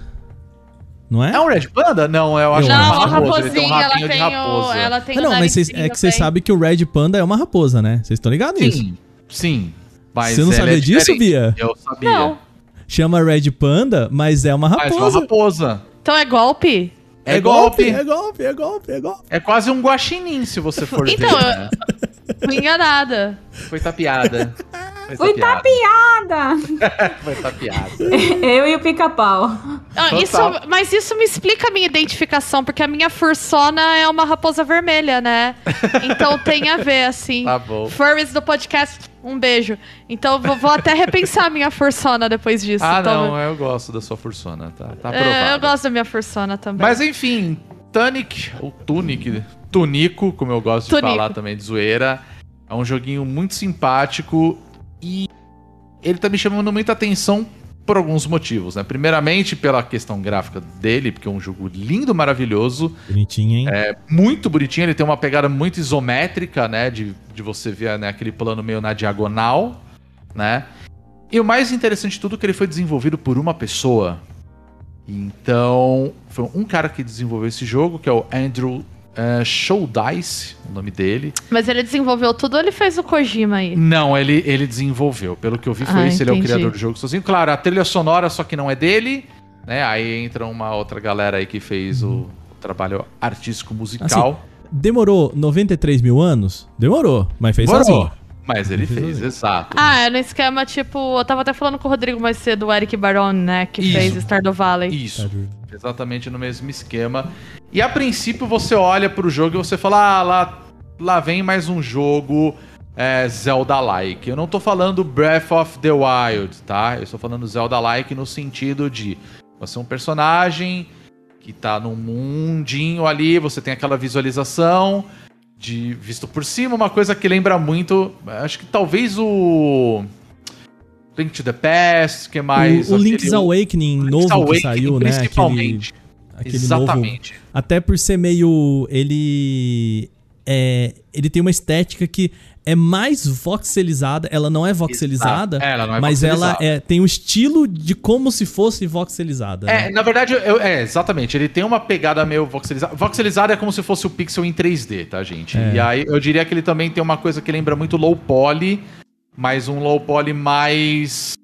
Não é? É um Red Panda? Não, eu acho Eu que é Não, uma a raposa. Ele tem um raposinha, ela de tem o. raposa. Ela tem Ah, o não, mas narizinho é que você sabe que o Red Panda é uma raposa, né? Vocês estão ligados nisso? Sim, sim. Mas Você não ela sabia é disso. Bia? Eu sabia. Não. Chama Red Panda, mas é uma Mas é uma raposa. raposa. Então é golpe? É, golpe. É golpe, é golpe, é golpe. É quase um guaxinim, se você for Então, ver. eu- né? Fui enganada. Foi tapeada. [LAUGHS] Foi tapeada! [LAUGHS] Foi tapeada. Eu e o pica-pau. Ah, isso, mas isso me explica a minha identificação, porque a minha fursona é uma raposa vermelha, né? Então tem a ver, assim. Tá bom. Furries do podcast, um beijo. Então eu vou, vou até repensar a minha fursona depois disso. Ah, Então, não, eu gosto da sua fursona, tá, tá é, eu gosto da minha fursona também. Mas enfim, Tunic, ou Tunic, Tunico, como eu gosto de Tunico. falar também de zoeira, é um joguinho muito simpático e ele tá me chamando muita atenção por alguns motivos, né? Primeiramente pela questão gráfica dele, porque é um jogo lindo, maravilhoso, Bonitinho, hein? é muito bonitinho, ele tem uma pegada muito isométrica, né? De, de você ver né, aquele plano meio na diagonal, né? E o mais interessante de tudo é que ele foi desenvolvido por uma pessoa. Então, foi um cara que desenvolveu esse jogo, que é o Andrew uh, Showdice, o nome dele. Mas ele desenvolveu tudo ou ele fez o Kojima aí? Não, ele, ele desenvolveu. Pelo que eu vi, foi Ah, isso. Ele é o entendi. criador do jogo sozinho. Claro, a trilha sonora só que não é dele, né? Aí entra uma outra galera aí que fez o trabalho artístico musical. Demorou 93 mil anos? Demorou, mas fez Demorou, sozinho. Mas ele Fez exato. Ah, é no esquema tipo. Eu tava até falando com o Rodrigo mais cedo, o Eric Baron, né? Que Isso. fez Stardew Valley. Isso. Exatamente no mesmo esquema. E a princípio você olha pro jogo e você fala: ah, lá, lá vem mais um jogo é, Zelda-like. Eu não tô falando Breath of the Wild, tá? Eu estou falando Zelda-like no sentido de você é um personagem que tá num mundinho ali, você tem aquela visualização de visto por cima, uma coisa que lembra muito, acho que talvez o Link to the Past, que é mais o, o aquele- Link's Awakening Link's novo que Awakening, saiu, né? Aquele, Principalmente. aquele novo. Exatamente. Até por ser meio. Ele. É, ele tem uma estética que é mais voxelizada. Ela não é voxelizada, Exato. Ela não é mas ela voxelizada. é, tem um estilo de como se fosse voxelizada. É, né? na verdade, eu- é, exatamente. Ele tem uma pegada meio voxelizada. Voxelizada é como se fosse o pixel em 3D, tá, gente? É. E aí eu diria que ele também tem uma coisa que lembra muito low poly, mas um low poly mais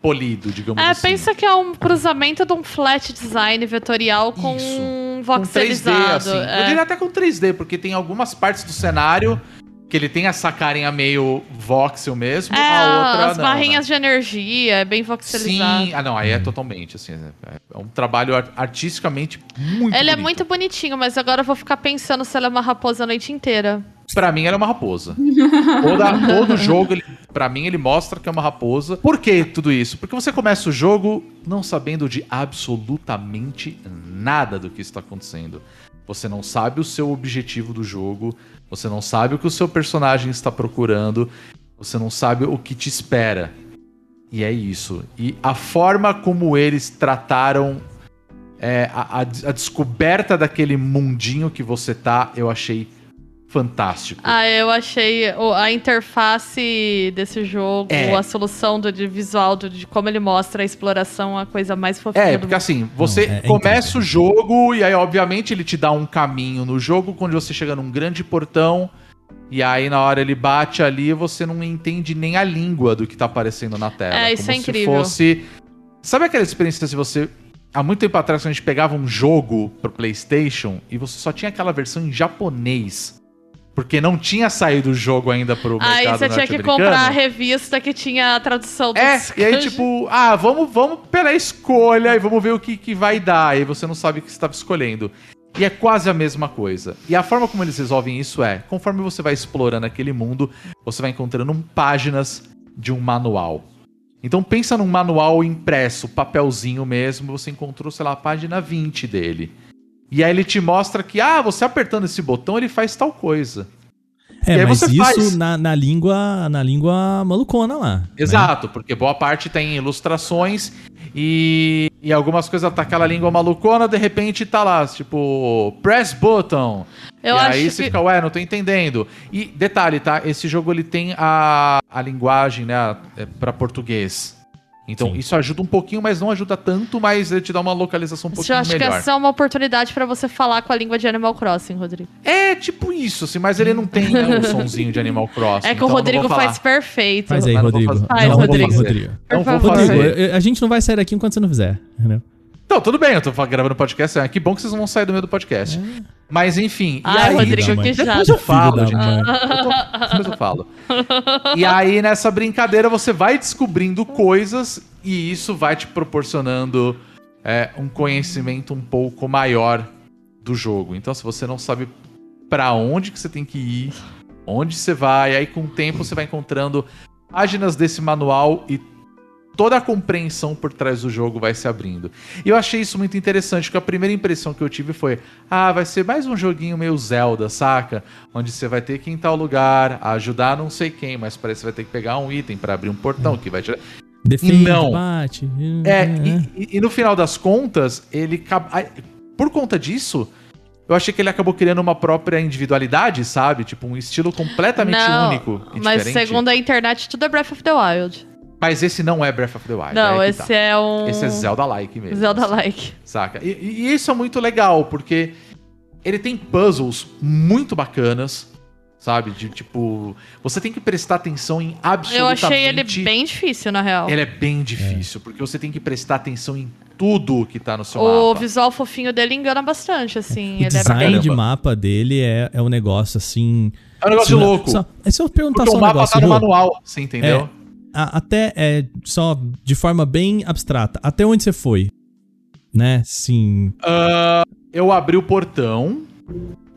polido, digamos É, assim. pensa que é um cruzamento de um flat design vetorial com Isso. um com 3D, voxelizado. assim. Eu é. diria até com 3D, porque tem algumas partes do cenário que ele tem essa carinha meio voxel mesmo, É, a outra as não, né? barrinhas de energia, é bem voxelizado. Sim, ah não, aí é totalmente assim, é é um trabalho art- artisticamente muito Ele é bonito. muito bonitinho, mas agora eu vou ficar pensando se ela é uma raposa a noite inteira. Pra mim ela é uma raposa. [LAUGHS] Toda, todo jogo, pra mim, ele mostra que é uma raposa. Por que tudo isso? Porque você começa o jogo não sabendo de absolutamente nada do que está acontecendo. Você não sabe o seu objetivo do jogo, você não sabe o que o seu personagem está procurando, Você não sabe o que te espera. E é isso. E a forma como eles trataram é, a, a- a descoberta daquele mundinho que você tá, eu achei fantástico. Ah, eu achei a interface desse jogo, É. a solução do de visual, do- de como ele mostra a exploração, a coisa mais fofinha É, do porque mundo. assim, você Não, é- é começa incrível. o jogo e aí, obviamente, ele te dá um caminho no jogo quando você chega num grande portão e aí na hora ele bate ali você não entende nem a língua do que tá aparecendo na tela. É, isso como é incrível. Se fosse... Sabe aquela experiência se você... Há muito tempo atrás, quando a gente pegava um jogo pro Playstation e você só tinha aquela versão em japonês. Porque não tinha saído o jogo ainda pro Aí mercado você tinha que comprar a revista que tinha a tradução É, dos e aí, tipo, ah, vamos, vamos pela escolha e vamos ver o que, que vai dar. Aí você não sabe o que você estava escolhendo. E é quase a mesma coisa. E a forma como eles resolvem isso é, conforme você vai explorando aquele mundo, você vai encontrando páginas de um manual. Então pensa num manual impresso, papelzinho mesmo, você encontrou, sei lá, a página 20 dele. E aí ele te mostra que, ah, você apertando esse botão, ele faz tal coisa. É, E aí mas você isso faz. na, na língua na língua malucona lá. né? Exato, porque boa parte tem ilustrações e, e algumas coisas tá aquela língua malucona, de repente tá lá, tipo, press button. Eu e acho aí que... você fica, ué, não tô entendendo. E detalhe, tá? Esse jogo ele tem a, a linguagem, né, é, pra português. Então Sim. isso ajuda um pouquinho, mas não ajuda tanto, mas ele te dá uma localização um Eu pouquinho acho que melhor. essa é uma oportunidade pra você falar com a língua de Animal Crossing, Rodrigo. É tipo isso, assim, mas ele não tem né, o [LAUGHS] sonzinho de Animal Crossing. é que então o eu Rodrigo faz perfeito. Faz aí, Mas Rodrigo. Faz, Não, vou Rodrigo. fazer, Rodrigo. Não vou Por favor. fazer. Rodrigo, eu- a gente não vai sair daqui enquanto você não fizer. Entendeu? Então, tudo bem, eu tô gravando podcast. é, Que bom que vocês não vão sair do meio do podcast. Mas, enfim. e Ai, aí, Rodrigo, que mãe. Depois eu falo, gente. Eu tô- Depois eu falo. E aí, nessa brincadeira, você vai descobrindo coisas e isso vai te proporcionando é, um conhecimento um pouco maior do jogo. Então, se você não sabe pra onde que você tem que ir, onde você vai, aí com o tempo você vai encontrando páginas desse manual e toda a compreensão por trás do jogo vai se abrindo. E eu achei isso muito interessante, porque a primeira impressão que eu tive foi: ah, vai ser mais um joguinho meio Zelda, saca? Onde você vai ter que ir em tal lugar, ajudar não sei quem, mas parece que você vai ter que pegar um item pra abrir um portão que vai te. Defende, Não. bate. É, e, e- e no final das contas, ele. Por conta disso. Eu achei que ele acabou criando uma própria individualidade, sabe? Tipo, um estilo completamente Não, único e mas diferente. segundo a internet, tudo é Breath of the Wild. Mas esse não é Breath of the Wild. Não, é esse tá. é um... Esse é Zelda-like mesmo. Zelda-like. Saca? E, e isso é muito legal, porque ele tem puzzles muito bacanas, sabe? De tipo, você tem que prestar atenção em Eu absolutamente. achei ele bem difícil, na real. Ele é bem difícil, porque você tem que prestar atenção em tudo que tá no seu O mapa. visual fofinho dele engana bastante, assim. O ele é design bem... de mapa dele é, é um negócio assim. É um negócio se- louco. Só, é se eu perguntar porque só o um mapa negócio, tá no manual, você entendeu? A- até é, só de forma bem abstrata. Até onde você foi? Né? Sim. Eu abri o portão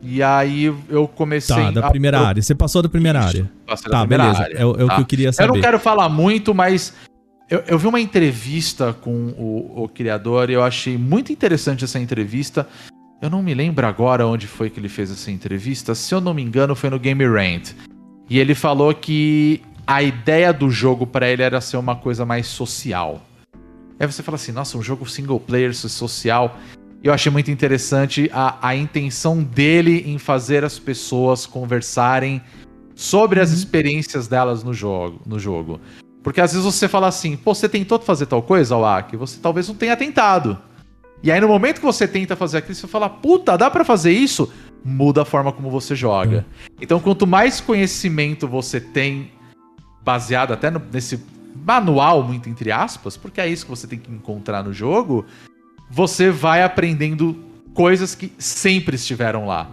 e aí eu comecei Tá, da a- primeira eu área. Você passou da primeira Isso, área. passei da Tá, primeira beleza. área, É, o- é o tá? que eu queria Eu saber. não quero falar muito, mas eu, eu vi uma entrevista com o, o criador e eu achei muito interessante essa entrevista. Eu não me lembro agora onde foi que ele fez essa entrevista. Se eu não me engano, foi no Game Rant. E ele falou que a ideia do jogo pra ele era ser uma coisa mais social. Aí você fala assim, nossa, um jogo single player social. E eu achei muito interessante a, a intenção dele em fazer as pessoas conversarem sobre as experiências delas no jogo, no jogo. Porque às vezes você fala assim, pô, você tentou fazer tal coisa, Awak? Você talvez não tenha tentado. E aí no momento que você tenta fazer aquilo, você fala, puta, dá pra fazer isso? Muda a forma como você joga. Então quanto mais conhecimento você tem, baseado até no- nesse manual, muito entre aspas, porque é isso que você tem que encontrar no jogo, você vai aprendendo coisas que sempre estiveram lá.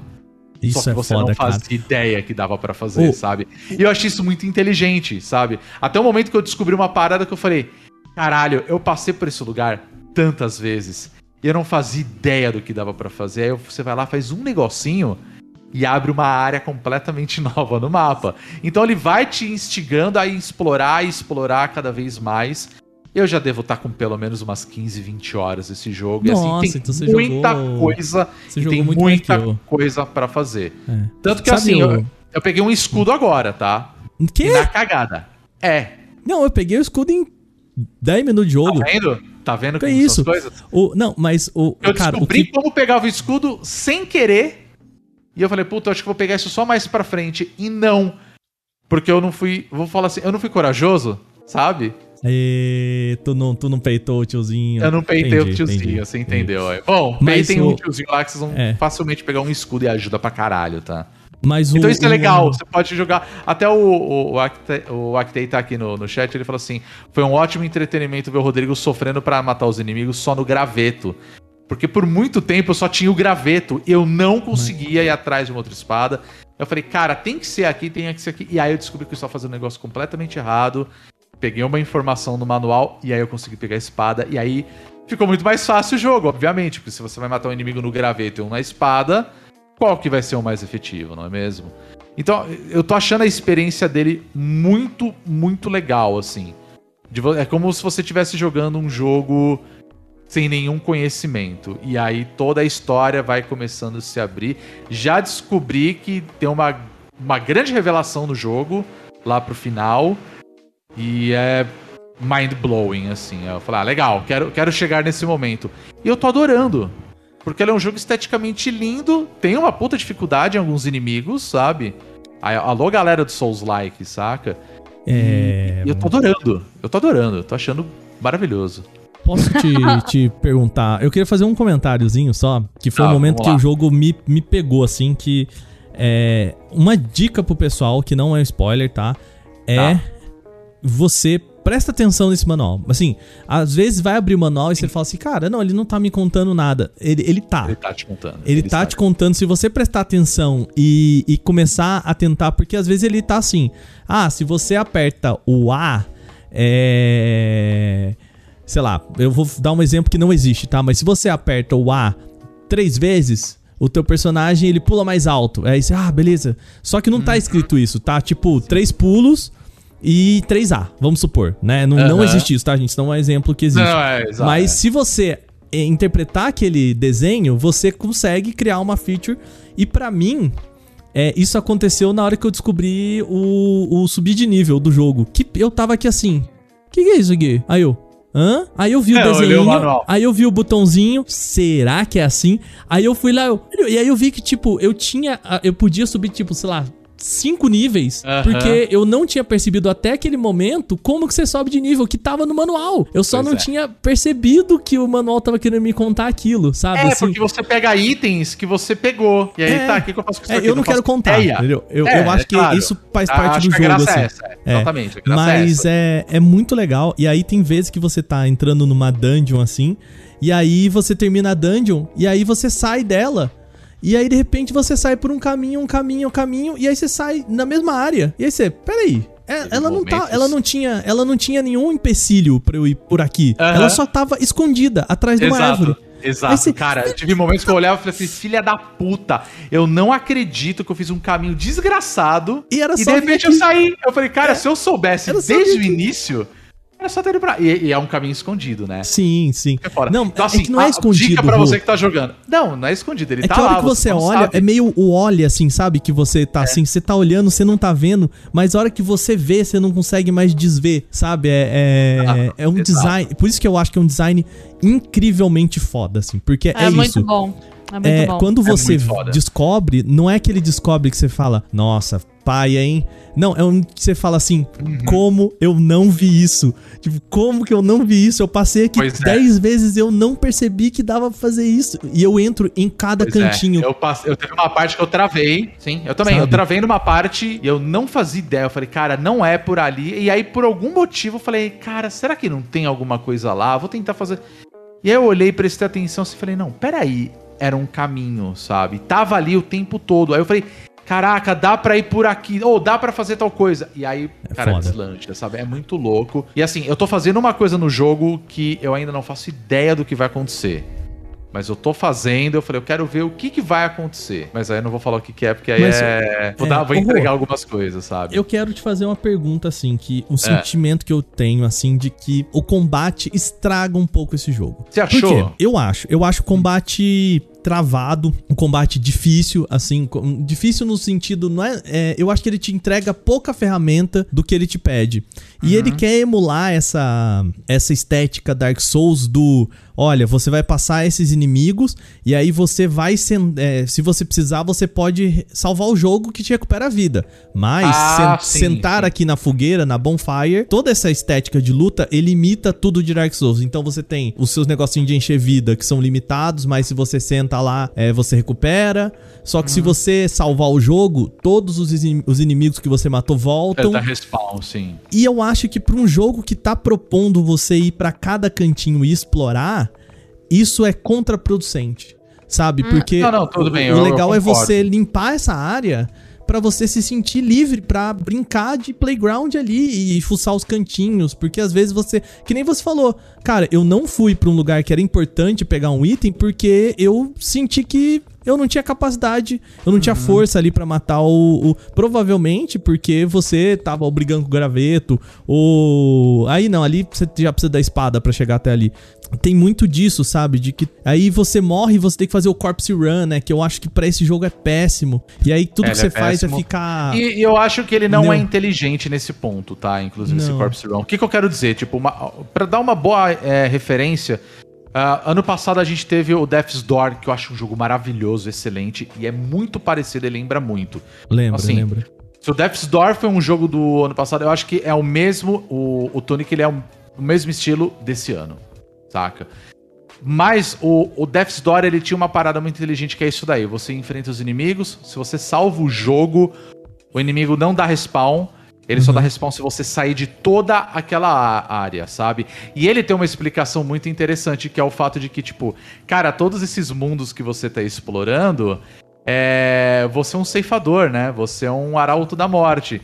Isso Só que é você foda, não cara. fazia ideia que dava pra fazer, sabe? E eu achei isso muito inteligente, sabe? Até o momento que eu descobri uma parada que eu falei: caralho, eu passei por esse lugar tantas vezes e eu não fazia ideia do que dava pra fazer. Aí você vai lá, faz um negocinho e abre uma área completamente [LAUGHS] nova no mapa. Então ele vai te instigando a explorar e explorar cada vez mais. Eu já devo estar com pelo menos umas 15, 20 horas esse jogo. Nossa, e assim, tem então você muita jogou- coisa Você e tem muita coisa pra fazer. É. Tanto que Sabe assim, o- eu, eu peguei um escudo agora, tá? Que? Na cagada. É. Não, eu peguei o escudo em 10 minutos de jogo. Tá vendo? Tá vendo Que como isso? O, não, mas o. Eu cara, o descobri que, como pegava o escudo sem querer. E eu falei, puta, eu acho que vou pegar isso só mais pra frente. E não. Porque eu não fui. Vou falar assim, eu não fui corajoso, sabe? Ê, tu, não, tu não peitou o tiozinho. Eu não peitei Entendi, o tiozinho, entendi, você entendeu? é. Bom, Mas peitem o- um tiozinho lá que vocês vão É. facilmente pegar um escudo e ajuda pra caralho, tá? Mas o, Então isso é o- legal, você pode jogar. Até o, o, o, Acte, o Actei tá aqui no, no chat, ele falou assim: foi um ótimo entretenimento ver o Rodrigo sofrendo pra matar os inimigos só no graveto. Porque por muito tempo eu só tinha o graveto, eu não conseguia ir atrás de uma outra espada. Eu falei, cara, tem que ser aqui, tem que ser aqui. E aí eu descobri que eu estava fazendo um negócio completamente errado. Peguei uma informação no manual e aí eu consegui pegar a espada. E aí ficou muito mais fácil o jogo, obviamente. Porque se você vai matar um inimigo no graveto e um na espada, qual que vai ser o mais efetivo, não é mesmo? Então, eu tô achando a experiência dele muito, muito legal, assim. É como se você estivesse jogando um jogo sem nenhum conhecimento. E aí toda a história vai começando a se abrir. Já descobri que tem uma, uma grande revelação no jogo, lá pro final. E é mind-blowing, assim. Eu falei, ah, legal, quero, quero chegar nesse momento. E eu tô adorando. Porque ele é um jogo esteticamente lindo, tem uma puta dificuldade em alguns inimigos, sabe? Alô, galera do Souls-like, saca? É, E eu tô adorando. Eu tô adorando. Eu tô achando maravilhoso. Posso te, [LAUGHS] te perguntar? Eu queria fazer um comentáriozinho só, que foi o momento vamos que lá. o jogo me, me pegou, assim, que é uma dica pro pessoal, que não é spoiler, tá? É Tá. você presta atenção nesse manual. Assim, às vezes vai abrir o manual e você fala assim, cara, não, ele não tá me contando nada. Ele, ele tá. Ele tá te contando. Ele tá te contando, se você prestar atenção e, e começar a tentar, porque às vezes ele tá assim, ah, se você aperta o A, é. Sei lá, eu vou dar um exemplo que não existe, tá? Mas se você aperta o A três vezes, o teu personagem ele pula mais alto. Aí você, ah, beleza. Só que não tá escrito isso, tá? Tipo, três pulos e 3A, vamos supor, né? Não, não Aham. existe isso, tá, gente? Isso não é um exemplo que existe. Não, é. Mas se você eh, interpretar aquele desenho, você consegue criar uma feature. E pra mim, é, isso aconteceu na hora que eu descobri o, o subir de nível do jogo. Que eu tava aqui assim. Que que é isso aqui? Aí eu. Hã? Aí eu vi o É, o desenho, aí eu vi o botãozinho, será que é assim? Aí eu fui lá, eu- e aí eu vi que, tipo, eu tinha, eu podia subir, tipo, sei lá, cinco níveis, porque eu não tinha percebido até aquele momento como que você sobe de nível, que tava no manual. Eu só Pois não é. tinha percebido que o manual tava querendo me contar aquilo, sabe? É, assim. porque você pega itens que você pegou. E aí, É. tá, o que, que eu faço com isso É, aqui? eu não quero faço contar, ideia. entendeu? Eu, É, eu acho é que claro. isso faz Ah, parte acho do jogo, graça assim. é essa, é, exatamente, é Mas é, é muito legal. E aí tem vezes que você tá entrando numa dungeon assim, e aí você termina a dungeon, e aí você sai dela. E aí, de repente, você sai por um caminho, um caminho, um caminho, e aí você sai na mesma área. E aí você, peraí. é- ela não tá, ela não tinha, ela não tinha nenhum empecilho pra eu ir por aqui. Aham. Ela só tava escondida atrás de uma árvore. Exato. Exato, Aí você- cara. Tive momentos que eu olhava e falei assim, filha da puta, eu não acredito que eu fiz um caminho desgraçado E era e só de repente aqui. eu saí. Eu falei, cara, se eu soubesse Era desde o aqui. Era só ter ido pra... E, e é um caminho escondido, né? Sim, sim. É fora. Não, então, é assim, que não é a escondido. dica pra você que tá jogando. Não, não é escondido, ele É tá que a hora lá. que você não olha, sabe. é meio o olha, assim, sabe? Que você tá assim, você tá olhando, você não tá vendo, mas a hora que você vê, você não consegue mais desver, sabe? É, é, Exato, é um exato. design. Por isso que eu acho que é um design incrivelmente foda, assim. Porque é, É, muito isso. bom. É muito É, bom. quando É você muito foda. descobre, não é aquele descobre que você fala, nossa, paia, hein? Não, é um que você fala assim, Uhum. como eu não vi isso? Tipo, como que eu não vi isso? Eu passei aqui Pois é. 10 vezes e eu não percebi que dava pra fazer isso. E eu entro em cada Pois é, cantinho. eu, passe- eu teve uma parte que eu travei. Sim, eu também. Sabe? Eu travei numa parte e eu não fazia ideia. Eu falei, cara, não é por ali. E aí, por algum motivo, eu falei, cara, será que não tem alguma coisa lá? Vou tentar fazer. E aí eu olhei, prestei atenção e falei, não, peraí. Era um caminho, sabe? Tava ali o tempo todo. Aí eu falei, caraca, dá pra ir por aqui. Ou dá pra fazer tal coisa. E aí, É cara, foda. deslancha, sabe? É muito louco. E assim, eu tô fazendo uma coisa no jogo que eu ainda não faço ideia do que vai acontecer. Mas eu tô fazendo, eu falei, eu quero ver o que, que vai acontecer. Mas aí eu não vou falar o que, que é, porque aí Mas, é. Vou, é, dar, vou entregar Rô, algumas coisas, sabe? Eu quero te fazer uma pergunta, assim, que É. um sentimento que eu tenho, assim, de que o combate estraga um pouco esse jogo. Você achou? Eu acho. Eu acho o combate travado, um combate difícil, assim, difícil no sentido, não é, é, eu acho que ele te entrega pouca ferramenta do que ele te pede. E ele quer emular essa essa estética Dark Souls do, olha, você vai passar esses inimigos e aí você vai, sen- é, se você precisar, você pode salvar o jogo que te recupera a vida. Mas Ah, sen- sim, sentar sim. aqui na fogueira, na bonfire, toda essa estética de luta, ele imita tudo de Dark Souls. Então você tem os seus negocinhos de encher vida, que são limitados, mas se você senta lá, é, você recupera. Só que se Uhum. você salvar o jogo, todos os, inim- os inimigos que você matou voltam. É respawn, sim. E eu acho que pra um jogo que tá propondo você ir pra cada cantinho e explorar, isso é contraproducente. Sabe? Porque Não, não, tudo o, bem, o eu- eu legal é concordo. você limpar essa área pra você se sentir livre pra brincar de playground ali e fuçar os cantinhos, porque às vezes você, que nem você falou, cara, eu não fui pra um lugar que era importante pegar um item porque eu senti que eu não tinha capacidade, eu não tinha força ali pra matar o, o- provavelmente porque você tava brigando com o graveto ou aí não, ali você já precisa da espada pra chegar até ali. Tem muito disso, sabe? De que aí você morre e você tem que fazer o corpse run, né? Que eu acho que pra esse jogo é péssimo. E aí tudo É, que você é faz é ficar E, e eu acho que ele não, Não. é inteligente nesse ponto, tá? Inclusive esse Não. Corpse Run. O que, que eu quero dizer? Tipo, uma, pra dar uma boa é, referência, ah, ano passado a gente teve o Death's Door, que eu acho um jogo maravilhoso, excelente, e é muito parecido, ele lembra muito. Lembra, Assim, lembra. Se o Death's Door foi um jogo do ano passado, eu acho que é o mesmo, o, o Tunic ele é um- o mesmo estilo desse ano, saca? Mas o, o Death's Door ele tinha uma parada muito inteligente que é isso daí. Você enfrenta os inimigos, se você salva o jogo, o inimigo não dá respawn, ele só dá respawn se você sair de toda aquela área, sabe? E ele tem uma explicação muito interessante, que é o fato de que, tipo, cara, todos esses mundos que você tá explorando, é... você é um ceifador, né? Você é um arauto da morte.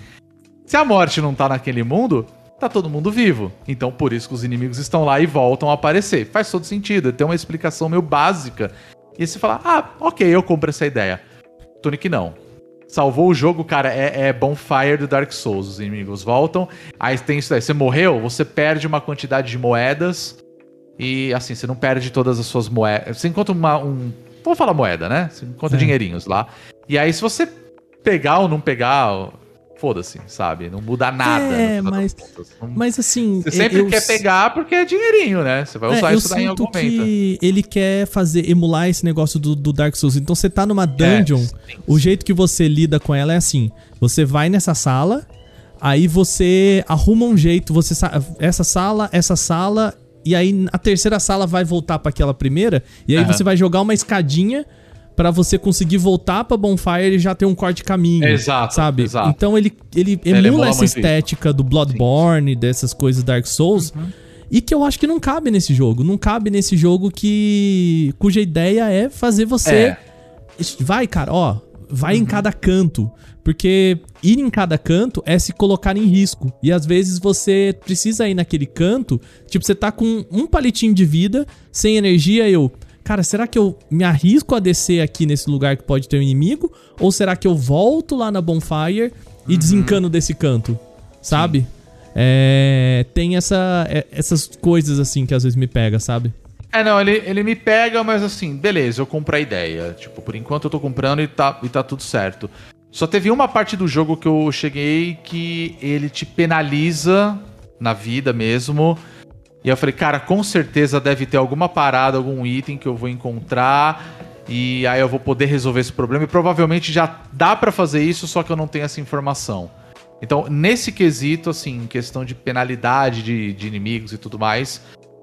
Se a morte não tá naquele mundo, tá todo mundo vivo. Então por isso que os inimigos estão lá e voltam a aparecer. Faz todo sentido, tem uma explicação meio básica. E você fala, ah, ok, eu compro essa ideia. Tonic não. Salvou o jogo, cara, é, é bonfire do Dark Souls. Os inimigos voltam. Aí tem isso daí. Você morreu, você perde uma quantidade de moedas. E assim, você não perde todas as suas moedas. Você encontra uma, um. Vamos falar moeda, né? Você encontra É. dinheirinhos lá. E aí, se você pegar ou não pegar, foda-se, sabe? Não muda nada. É, mas-. Não- Mas assim, Você sempre eu quer pegar porque é dinheirinho, né? Você vai usar É, eu isso daí em algum momento. ele quer fazer emular esse negócio do, do Dark Souls. Então você tá numa dungeon, sim, o jeito que você lida com ela é assim: você vai nessa sala, aí você arruma um jeito, você sa- essa sala, essa sala, e aí a terceira sala vai voltar pra aquela primeira, e aí Aham. você vai jogar uma escadinha pra você conseguir voltar pra Bonfire e já ter um corte de caminho. Exato, Sabe? exato. Então ele, ele Ele emula emula essa muito isso. estética do Bloodborne, dessas coisas Dark Souls. Uhum. E que eu acho que não cabe nesse jogo. Não cabe nesse jogo que. cuja ideia é fazer você. É. Vai, cara, ó. Vai Uhum. em cada canto. Porque ir em cada canto é se colocar em risco. E às vezes você precisa ir naquele canto. Tipo, você tá com um palitinho de vida, sem energia, eu. Cara, será que eu me arrisco a descer aqui nesse lugar que pode ter um inimigo? Ou será que eu volto lá na bonfire e desencano desse canto? Sabe? É, tem essa, é- essas coisas assim que às vezes me pega, sabe? É, não, ele, ele me pega, mas assim, beleza, eu compro a ideia. Tipo, por enquanto eu tô comprando e tá, e tá tudo certo. Só teve uma parte do jogo que eu cheguei que ele te penaliza na vida mesmo. E eu falei, cara, com certeza deve ter alguma parada, algum item que eu vou encontrar. E aí eu vou poder resolver esse problema. E provavelmente já dá pra fazer isso, só que eu não tenho essa informação. Então, nesse quesito, assim, questão de penalidade de, de inimigos e tudo mais,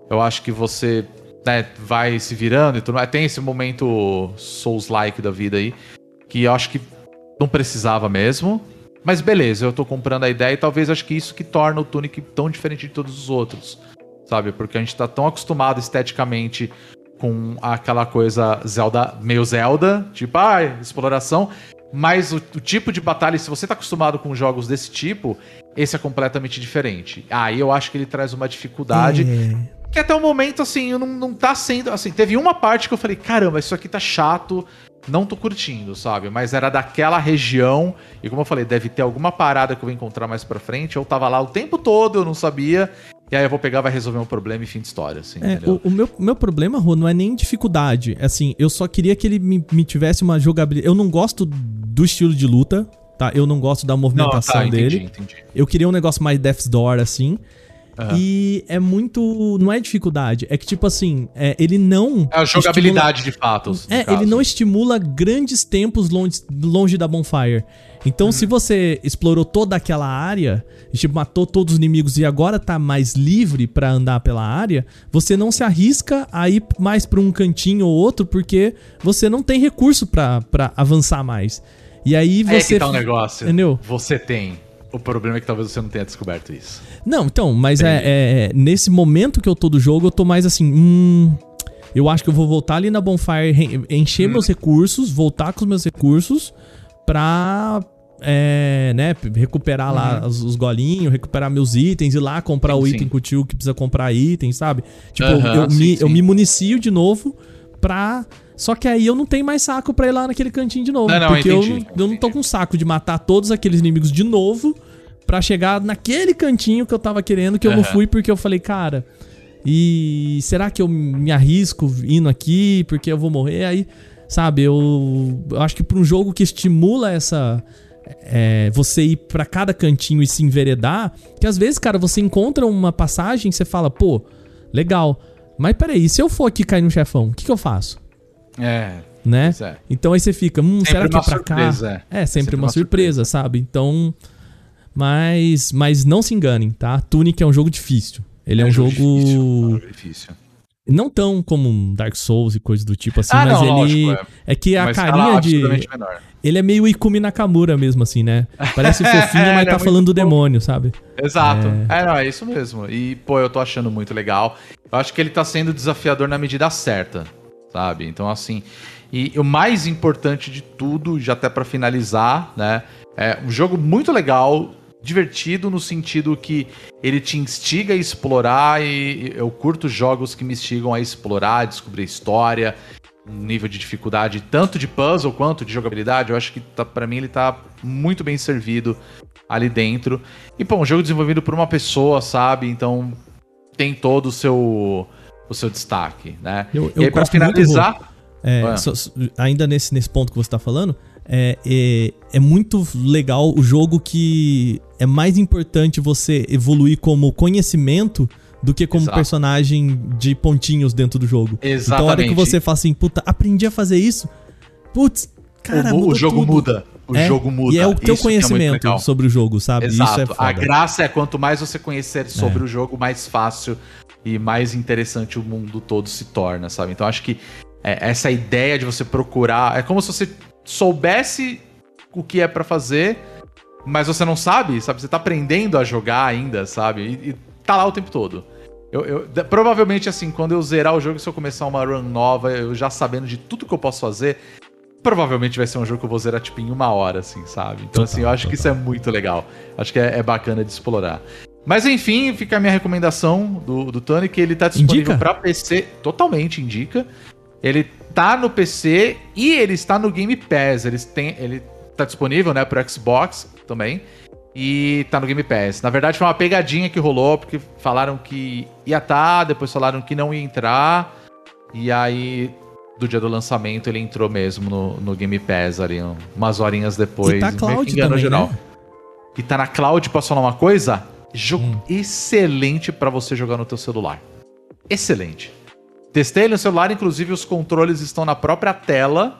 eu acho que você né, vai se virando e tudo mais. Tem esse momento Souls-like da vida aí, que eu acho que não precisava mesmo. Mas beleza, eu tô comprando a ideia e talvez acho que isso que torna o Tunic tão diferente de todos os outros. Sabe? Porque a gente tá tão acostumado esteticamente com aquela coisa Zelda, meio Zelda, tipo, ah, exploração. Mas o, o tipo de batalha, se você tá acostumado com jogos desse tipo, esse é completamente diferente. Aí eu acho que ele traz uma dificuldade. É. Que até o momento, assim, não, não tá sendo. Assim, teve uma parte que eu falei, caramba, isso aqui tá chato, não tô curtindo, sabe? Mas era daquela região. E como eu falei, deve ter alguma parada que eu vou encontrar mais pra frente. Eu tava lá o tempo todo, eu não sabia. E aí eu vou pegar, vai resolver um problema e fim de história, assim, É, o, o meu, meu problema, Rô, não é nem dificuldade. Assim, eu só queria que ele me, me tivesse uma jogabilidade. Eu não gosto do estilo de luta, tá? Eu não gosto da Não, movimentação tá, entendi, dele. entendi. Eu queria um negócio mais Death's Door, assim. Aham. E é muito. Não é dificuldade. É que, tipo assim, é, ele não. É a jogabilidade de fatos. É, ele não estimula grandes tempos longe, longe da bonfire. Então, se você explorou toda aquela área, e, tipo, matou todos os inimigos e agora tá mais livre pra andar pela área, você não se arrisca a ir mais pra um cantinho ou outro porque você não tem recurso pra pra avançar mais. E aí É você. que tá um negócio. Entendeu? Você tem. O problema é que talvez você não tenha descoberto isso. Não, então, mas é, é- nesse momento que eu tô do jogo, eu tô mais assim, hum, eu acho que eu vou voltar ali na Bonfire, re- encher meus recursos, voltar com os meus recursos pra, é, né, recuperar lá os, os golinhos, recuperar meus itens, ir lá comprar Sim, o sim. item com o tio que precisa comprar item, sabe? Tipo, Aham, eu, sim, me, eu sim. me municio de novo pra... Só que aí eu não tenho mais saco pra ir lá naquele cantinho de novo. Não, não, porque eu, entendi, não, eu não tô com saco de matar todos aqueles inimigos de novo pra chegar naquele cantinho que eu tava querendo, que eu não fui porque eu falei, cara, e será que eu me arrisco indo aqui porque eu vou morrer? Aí, sabe, eu, eu acho que pra um jogo que estimula essa. É, você ir pra cada cantinho e se enveredar, que às vezes, cara, você encontra uma passagem e você fala, pô, legal, mas peraí, se eu for aqui cair no chefão, o que, que eu faço? É. Né? É. Então aí você fica, hum, Sempre será que é pra surpresa, cá? É, sempre, Sempre uma, uma surpresa, sabe? Então. Mas, mas não se enganem, tá? Tunic é um jogo difícil. Ele é, um jogo. difícil, é jogo difícil. Não tão como um Dark Souls e coisas do tipo assim, Ah, mas não, ele. lógico, é. que a Mas carinha é de. menor. Ele é meio Ikumi Nakamura mesmo, assim, né? Parece [LAUGHS] fofinho, Ele mas é tá muito falando do demônio, sabe? Exato. É. não, é isso mesmo. E, pô, eu tô achando muito legal. Eu acho que ele tá sendo desafiador na medida certa, sabe? Então, assim. E o mais importante de tudo, já até pra finalizar, né? É um jogo muito legal, divertido no sentido que ele te instiga a explorar e eu curto jogos que me instigam a explorar, a descobrir história, um nível de dificuldade tanto de puzzle quanto de jogabilidade. Eu acho que tá, para mim ele tá muito bem servido ali dentro. E pô, um jogo desenvolvido por uma pessoa, sabe? Então tem todo o seu o seu destaque, né? Eu- eu e aí pra finalizar, É, só- só- ainda nesse, nesse ponto que você tá falando, é, é, é muito legal o jogo que é mais importante você evoluir como conhecimento do que como Exato. personagem de pontinhos dentro do jogo. Então a hora Exatamente. que você fala assim, puta, aprendi a fazer isso, putz, cara, o, o jogo tudo. muda. O É, jogo muda. E é o teu Isso é conhecimento legal. sobre o jogo, sabe? Isso é Exato. foda. a graça é quanto mais você conhecer sobre o jogo, mais fácil e mais interessante o mundo todo se torna, sabe? Então acho que é, essa ideia de você procurar. É como se você soubesse o que é pra fazer, mas você não sabe, sabe? Você tá aprendendo a jogar ainda, sabe? E, e tá lá o tempo todo. Eu, eu- provavelmente, assim, quando eu zerar o jogo, se eu começar uma run nova, eu já sabendo de tudo que eu posso fazer, provavelmente vai ser um jogo que eu vou zerar, tipo, em uma hora, assim, sabe? Então, assim, eu acho que isso é muito legal. Acho que é, é bacana de explorar. Mas, enfim, fica a minha recomendação do, do Tony, que ele tá disponível pra PC, totalmente indica. Ele tá no PC e ele está no Game Pass. Eles têm, ele tá disponível, né, pro Xbox também. E tá no Game Pass. Na verdade, foi uma pegadinha que rolou, porque falaram que ia tá, depois falaram que não ia entrar. E aí, do dia do lançamento, ele entrou mesmo no, no Game Pass ali, um- umas horinhas depois. E tá cloud também, geral. né? E tá na cloud, posso falar uma coisa? Jogo Hum. excelente pra você jogar no teu celular. Excelente. Testei ele no celular, inclusive os controles estão na própria tela.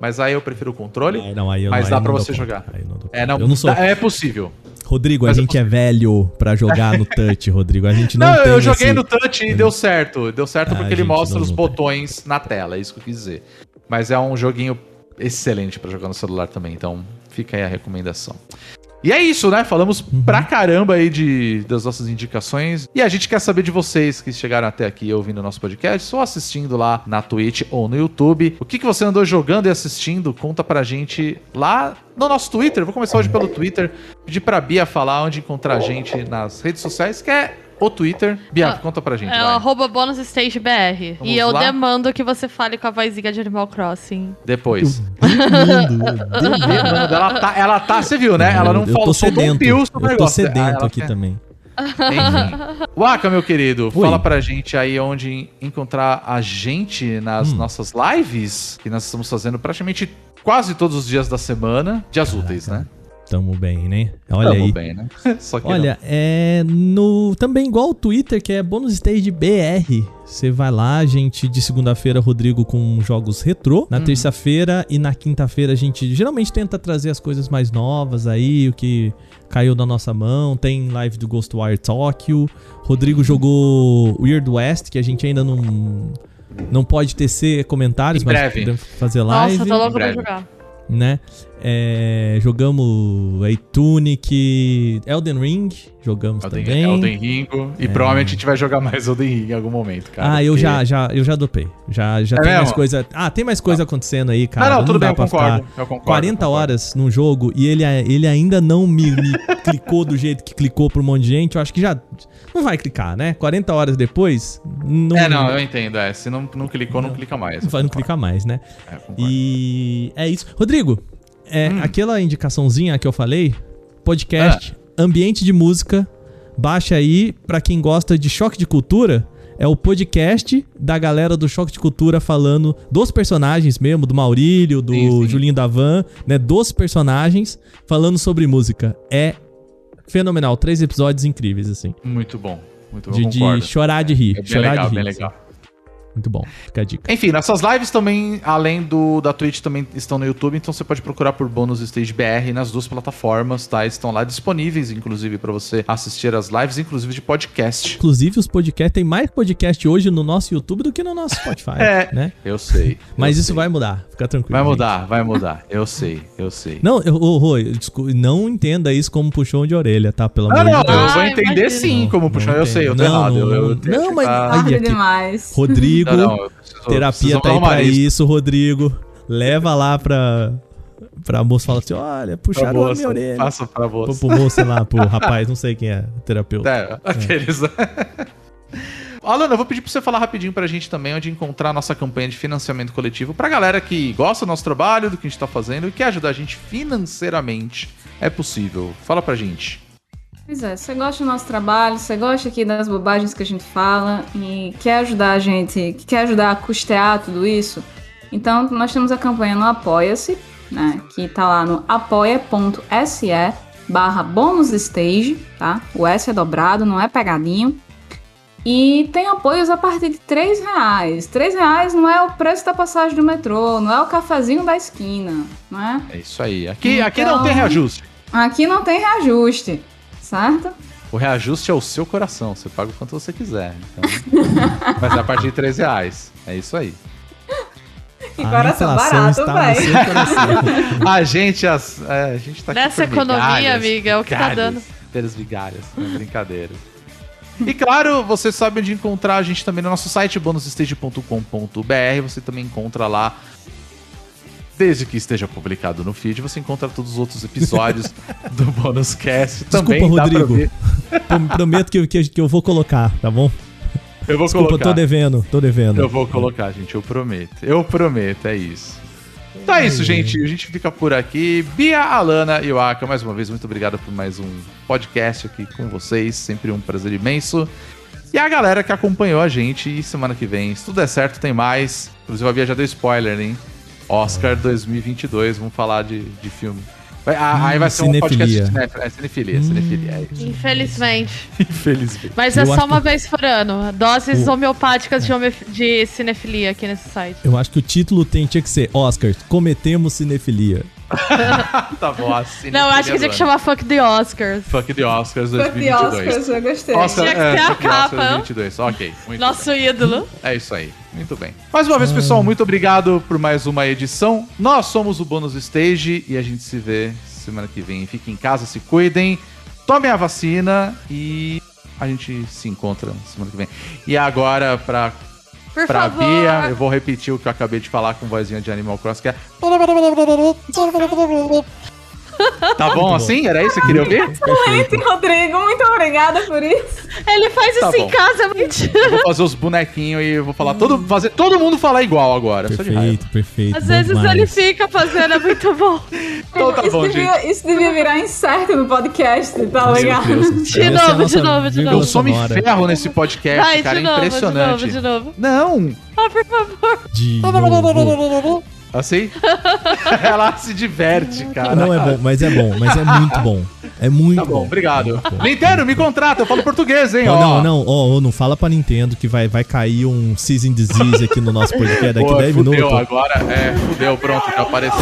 Mas aí eu prefiro o controle. Ai, não, eu Mas dá pra você jogar. Não É, não, eu não sou. é possível. Rodrigo, a Mas eu gente é velho pra jogar no touch, Rodrigo. A gente [LAUGHS] não, Não, eu joguei esse- no touch e deu certo. Deu certo Ah, porque ele mostra os botões na tela, é isso que eu quis dizer. Mas é um joguinho excelente pra jogar no celular também, então fica aí a recomendação. E é isso, né? Falamos Uhum. pra caramba aí de, das nossas indicações. E a gente quer saber de vocês que chegaram até aqui ouvindo o nosso podcast, só assistindo lá na Twitch ou no YouTube. O que, que você andou jogando e assistindo? Conta pra gente lá no nosso Twitter. Vou começar hoje pelo Twitter. Pedir pra Bia falar onde encontrar a gente nas redes sociais, que é o Twitter. Bia, Ah, conta pra gente. É arroba bonusstagebr. Vamos E eu lá? demando que você fale com a vozinha de Animal Crossing. Depois. Lindo, Demanda, [LAUGHS] ela tá, ela tá, você viu, né? Ela não eu tô um sedento. pio sobre o eu tô negócio. Ah, sedento ela aqui quer- também. Enfim. Waka, meu querido, Oi. fala pra gente aí onde encontrar a gente nas Hum. nossas lives, que nós estamos fazendo praticamente quase todos os dias da semana, dias úteis, né? Tamo bem, né? Olha Tamo aí. bem, né? [LAUGHS] Só que Olha, é no também igual o Twitter, que é Bônus Stage BR. Você vai lá, gente, de segunda-feira, Rodrigo com jogos retrô. Na terça-feira e na quinta-feira a gente geralmente tenta trazer as coisas mais novas aí, o que caiu na nossa mão. Tem live do Ghostwire Tokyo. Rodrigo jogou Weird West, que a gente ainda não não pode tecer comentários, Em mas breve. podemos fazer live Nossa, tô louco pra jogar. né? É, jogamos aí Tunic, Elden Ring, jogamos Elden, também. Elden Ringo. E provavelmente a gente vai jogar mais Elden Ring em algum momento, cara. ah, eu porque- já, já, eu já dopei. Já, já É tem mais mesmo? coisa. Ah, tem mais coisa acontecendo aí, cara. não, não, tudo dá bem, eu concordo. Eu concordo. 40 eu concordo. horas num jogo e ele, ele ainda não me, me [LAUGHS] clicou do jeito que clicou pra um monte de gente. Eu acho que já não vai clicar, né? 40 horas depois, não, É, não, eu entendo. É, se não, não clicou, não, clica mais. não vai não clicar mais, né? É. E é isso. Rodrigo, é, Hum. aquela indicaçãozinha que eu falei, Ah. podcast, ambiente de música, baixa aí pra quem gosta de choque de cultura. É o podcast da galera do Choque de Cultura falando dos personagens mesmo, do Maurílio, do Sim, sim. Julinho da Van, né? Dos personagens falando sobre música. É fenomenal. Três episódios incríveis, assim. Muito bom. Muito bom, De, de chorar de rir. É bem chorar legal, de rir. bem assim. legal. Muito bom. Fica a dica. Enfim, nossas lives também, além do da Twitch, também estão no YouTube, então você pode procurar por Bônus Stage BR nas duas plataformas, tá? Estão lá disponíveis, inclusive, pra você assistir as lives, inclusive de podcast. Inclusive, os podcasts, tem mais podcast hoje no nosso YouTube do que no nosso Spotify, [LAUGHS] É. né? Eu sei. [LAUGHS] Mas eu isso sei. vai mudar, fica tranquilo. Vai gente. mudar, vai mudar. Eu sei, eu sei. Não, eu, ô, Rô, desculpa, não entenda isso como puxão de orelha, tá? Pelo Não, amor não, de Deus. eu vou Ah, entender sim como puxar. Eu sei, eu tô Não, errado. eu- não, eu não, tenho que mas- Ai, Tarde aqui. demais. Rodrigo, Não, não, eu preciso- terapia preciso tá aí pra isso. Rodrigo. Leva lá pra, pra moça e fala assim: olha, Pra puxaram a moça, minha orelha. Passa pra Pro, você. pro moço, sei lá, pro rapaz, não sei quem é, terapeuta. É, aqueles. [LAUGHS] Alana, eu vou pedir pra você falar rapidinho pra gente também onde encontrar a nossa campanha de financiamento coletivo pra galera que gosta do nosso trabalho, do que a gente tá fazendo e quer ajudar a gente financeiramente. É possível. Fala pra gente. Pois é, você gosta do nosso trabalho, você gosta aqui das bobagens que a gente fala e quer ajudar a gente, quer ajudar a custear tudo isso, então nós temos a campanha no Apoia-se, né? Que tá lá no apoia.se barra bonusstage, tá? O S é dobrado, não é pegadinho. E tem apoios a partir de 3 reais. 3 reais não é o preço da passagem do metrô, não é o cafezinho da esquina, não é? É isso aí. Aqui, aqui não Então- tem reajuste. Aqui não tem reajuste, certo? O reajuste é o seu coração. Você paga o quanto você quiser. Então... [LAUGHS] Mas é a partir de 3 reais. É isso aí. Que A coração barato, velho. A gente, as, é, a gente tá aqui Nessa economia, migalhas, amiga, é o que tá migalhas, dando. Pelas migalhas, é brincadeira. E claro, você sabe onde encontrar a gente também no nosso site bonusstage.com.br. Você também encontra lá, desde que esteja publicado no feed, você encontra todos os outros episódios [LAUGHS] do Bônus Cast. Desculpa, também Rodrigo. Prometo que, que, que eu vou colocar, tá bom? Eu vou Desculpa, colocar. tô devendo, tô devendo. Eu vou colocar, gente, eu prometo. Eu prometo, é isso. Então é isso, gente. A gente fica por aqui. Bia, Alana e o Aka, mais uma vez, muito obrigado por mais um podcast aqui com vocês. Sempre um prazer imenso. E a galera que acompanhou a gente. E semana que vem, se tudo der certo, tem mais. Inclusive, a Bia já deu spoiler, hein? Oscar 2022. Vamos falar de, de filme. Vai- ah, aí vai ser um podcast de cinefilia. cinefilia. É, cinefilia, cinefilia. É isso. Infelizmente. [LAUGHS] Infelizmente. Mas é Eu só uma que- vez por ano. Doses O- homeopáticas de, home- de cinefilia aqui nesse site. Eu acho que o título tem, tinha que ser Oscars, cometemos cinefilia. [LAUGHS] Tá bom, a cinefilia Não, eu acho que tinha que chamar Fuck the Oscars. Fuck the Oscars Fuck the 2022. Oscars, eu gostei. Oscar, Tinha que é, ser a the Oscars capa. 2022. Ok, muito Nosso bem. ídolo. É isso aí. Muito bem. Mais uma vez, pessoal, muito obrigado por mais uma edição. Nós somos o Bônus Stage e a gente se vê semana que vem. Fiquem em casa, se cuidem, tomem a vacina e a gente se encontra semana que vem. E agora, pra, Por pra favor. Bia, eu vou repetir o que eu acabei de falar com vozinha de Animal Cross, que é... Tá bom assim? Era isso que você queria ouvir? Excelente, Rodrigo. Muito obrigada por isso. Ele faz Tá isso bom. em casa, é mentira. Eu vou fazer os bonequinhos e vou falar todo, fazer todo mundo falar igual agora. De. Perfeito, perfeito. Às vezes demais. ele fica fazendo, é muito bom. Então tá isso, bom, gente. devia, isso devia virar incerto no podcast, tá Meu ligado? Deus. De é novo, nossa de novo, de vírgula Eu só me ferro nesse podcast, Vai, cara. de é novo, de impressionante. novo, de novo. Não! Ah, por favor. De novo. [LAUGHS] Assim? [LAUGHS] Ela se diverte, cara. Não é bom, mas é bom, mas é muito bom. É muito Tá bom, bom. obrigado. Bom. Nintendo, me contrata, eu falo português, hein, Não, ó. não, não, ó, não fala pra Nintendo que vai, vai cair um Season Disease aqui no nosso podcast daqui Pô, 10 fudeu minutos. agora. É, fudeu, pronto, já apareceu.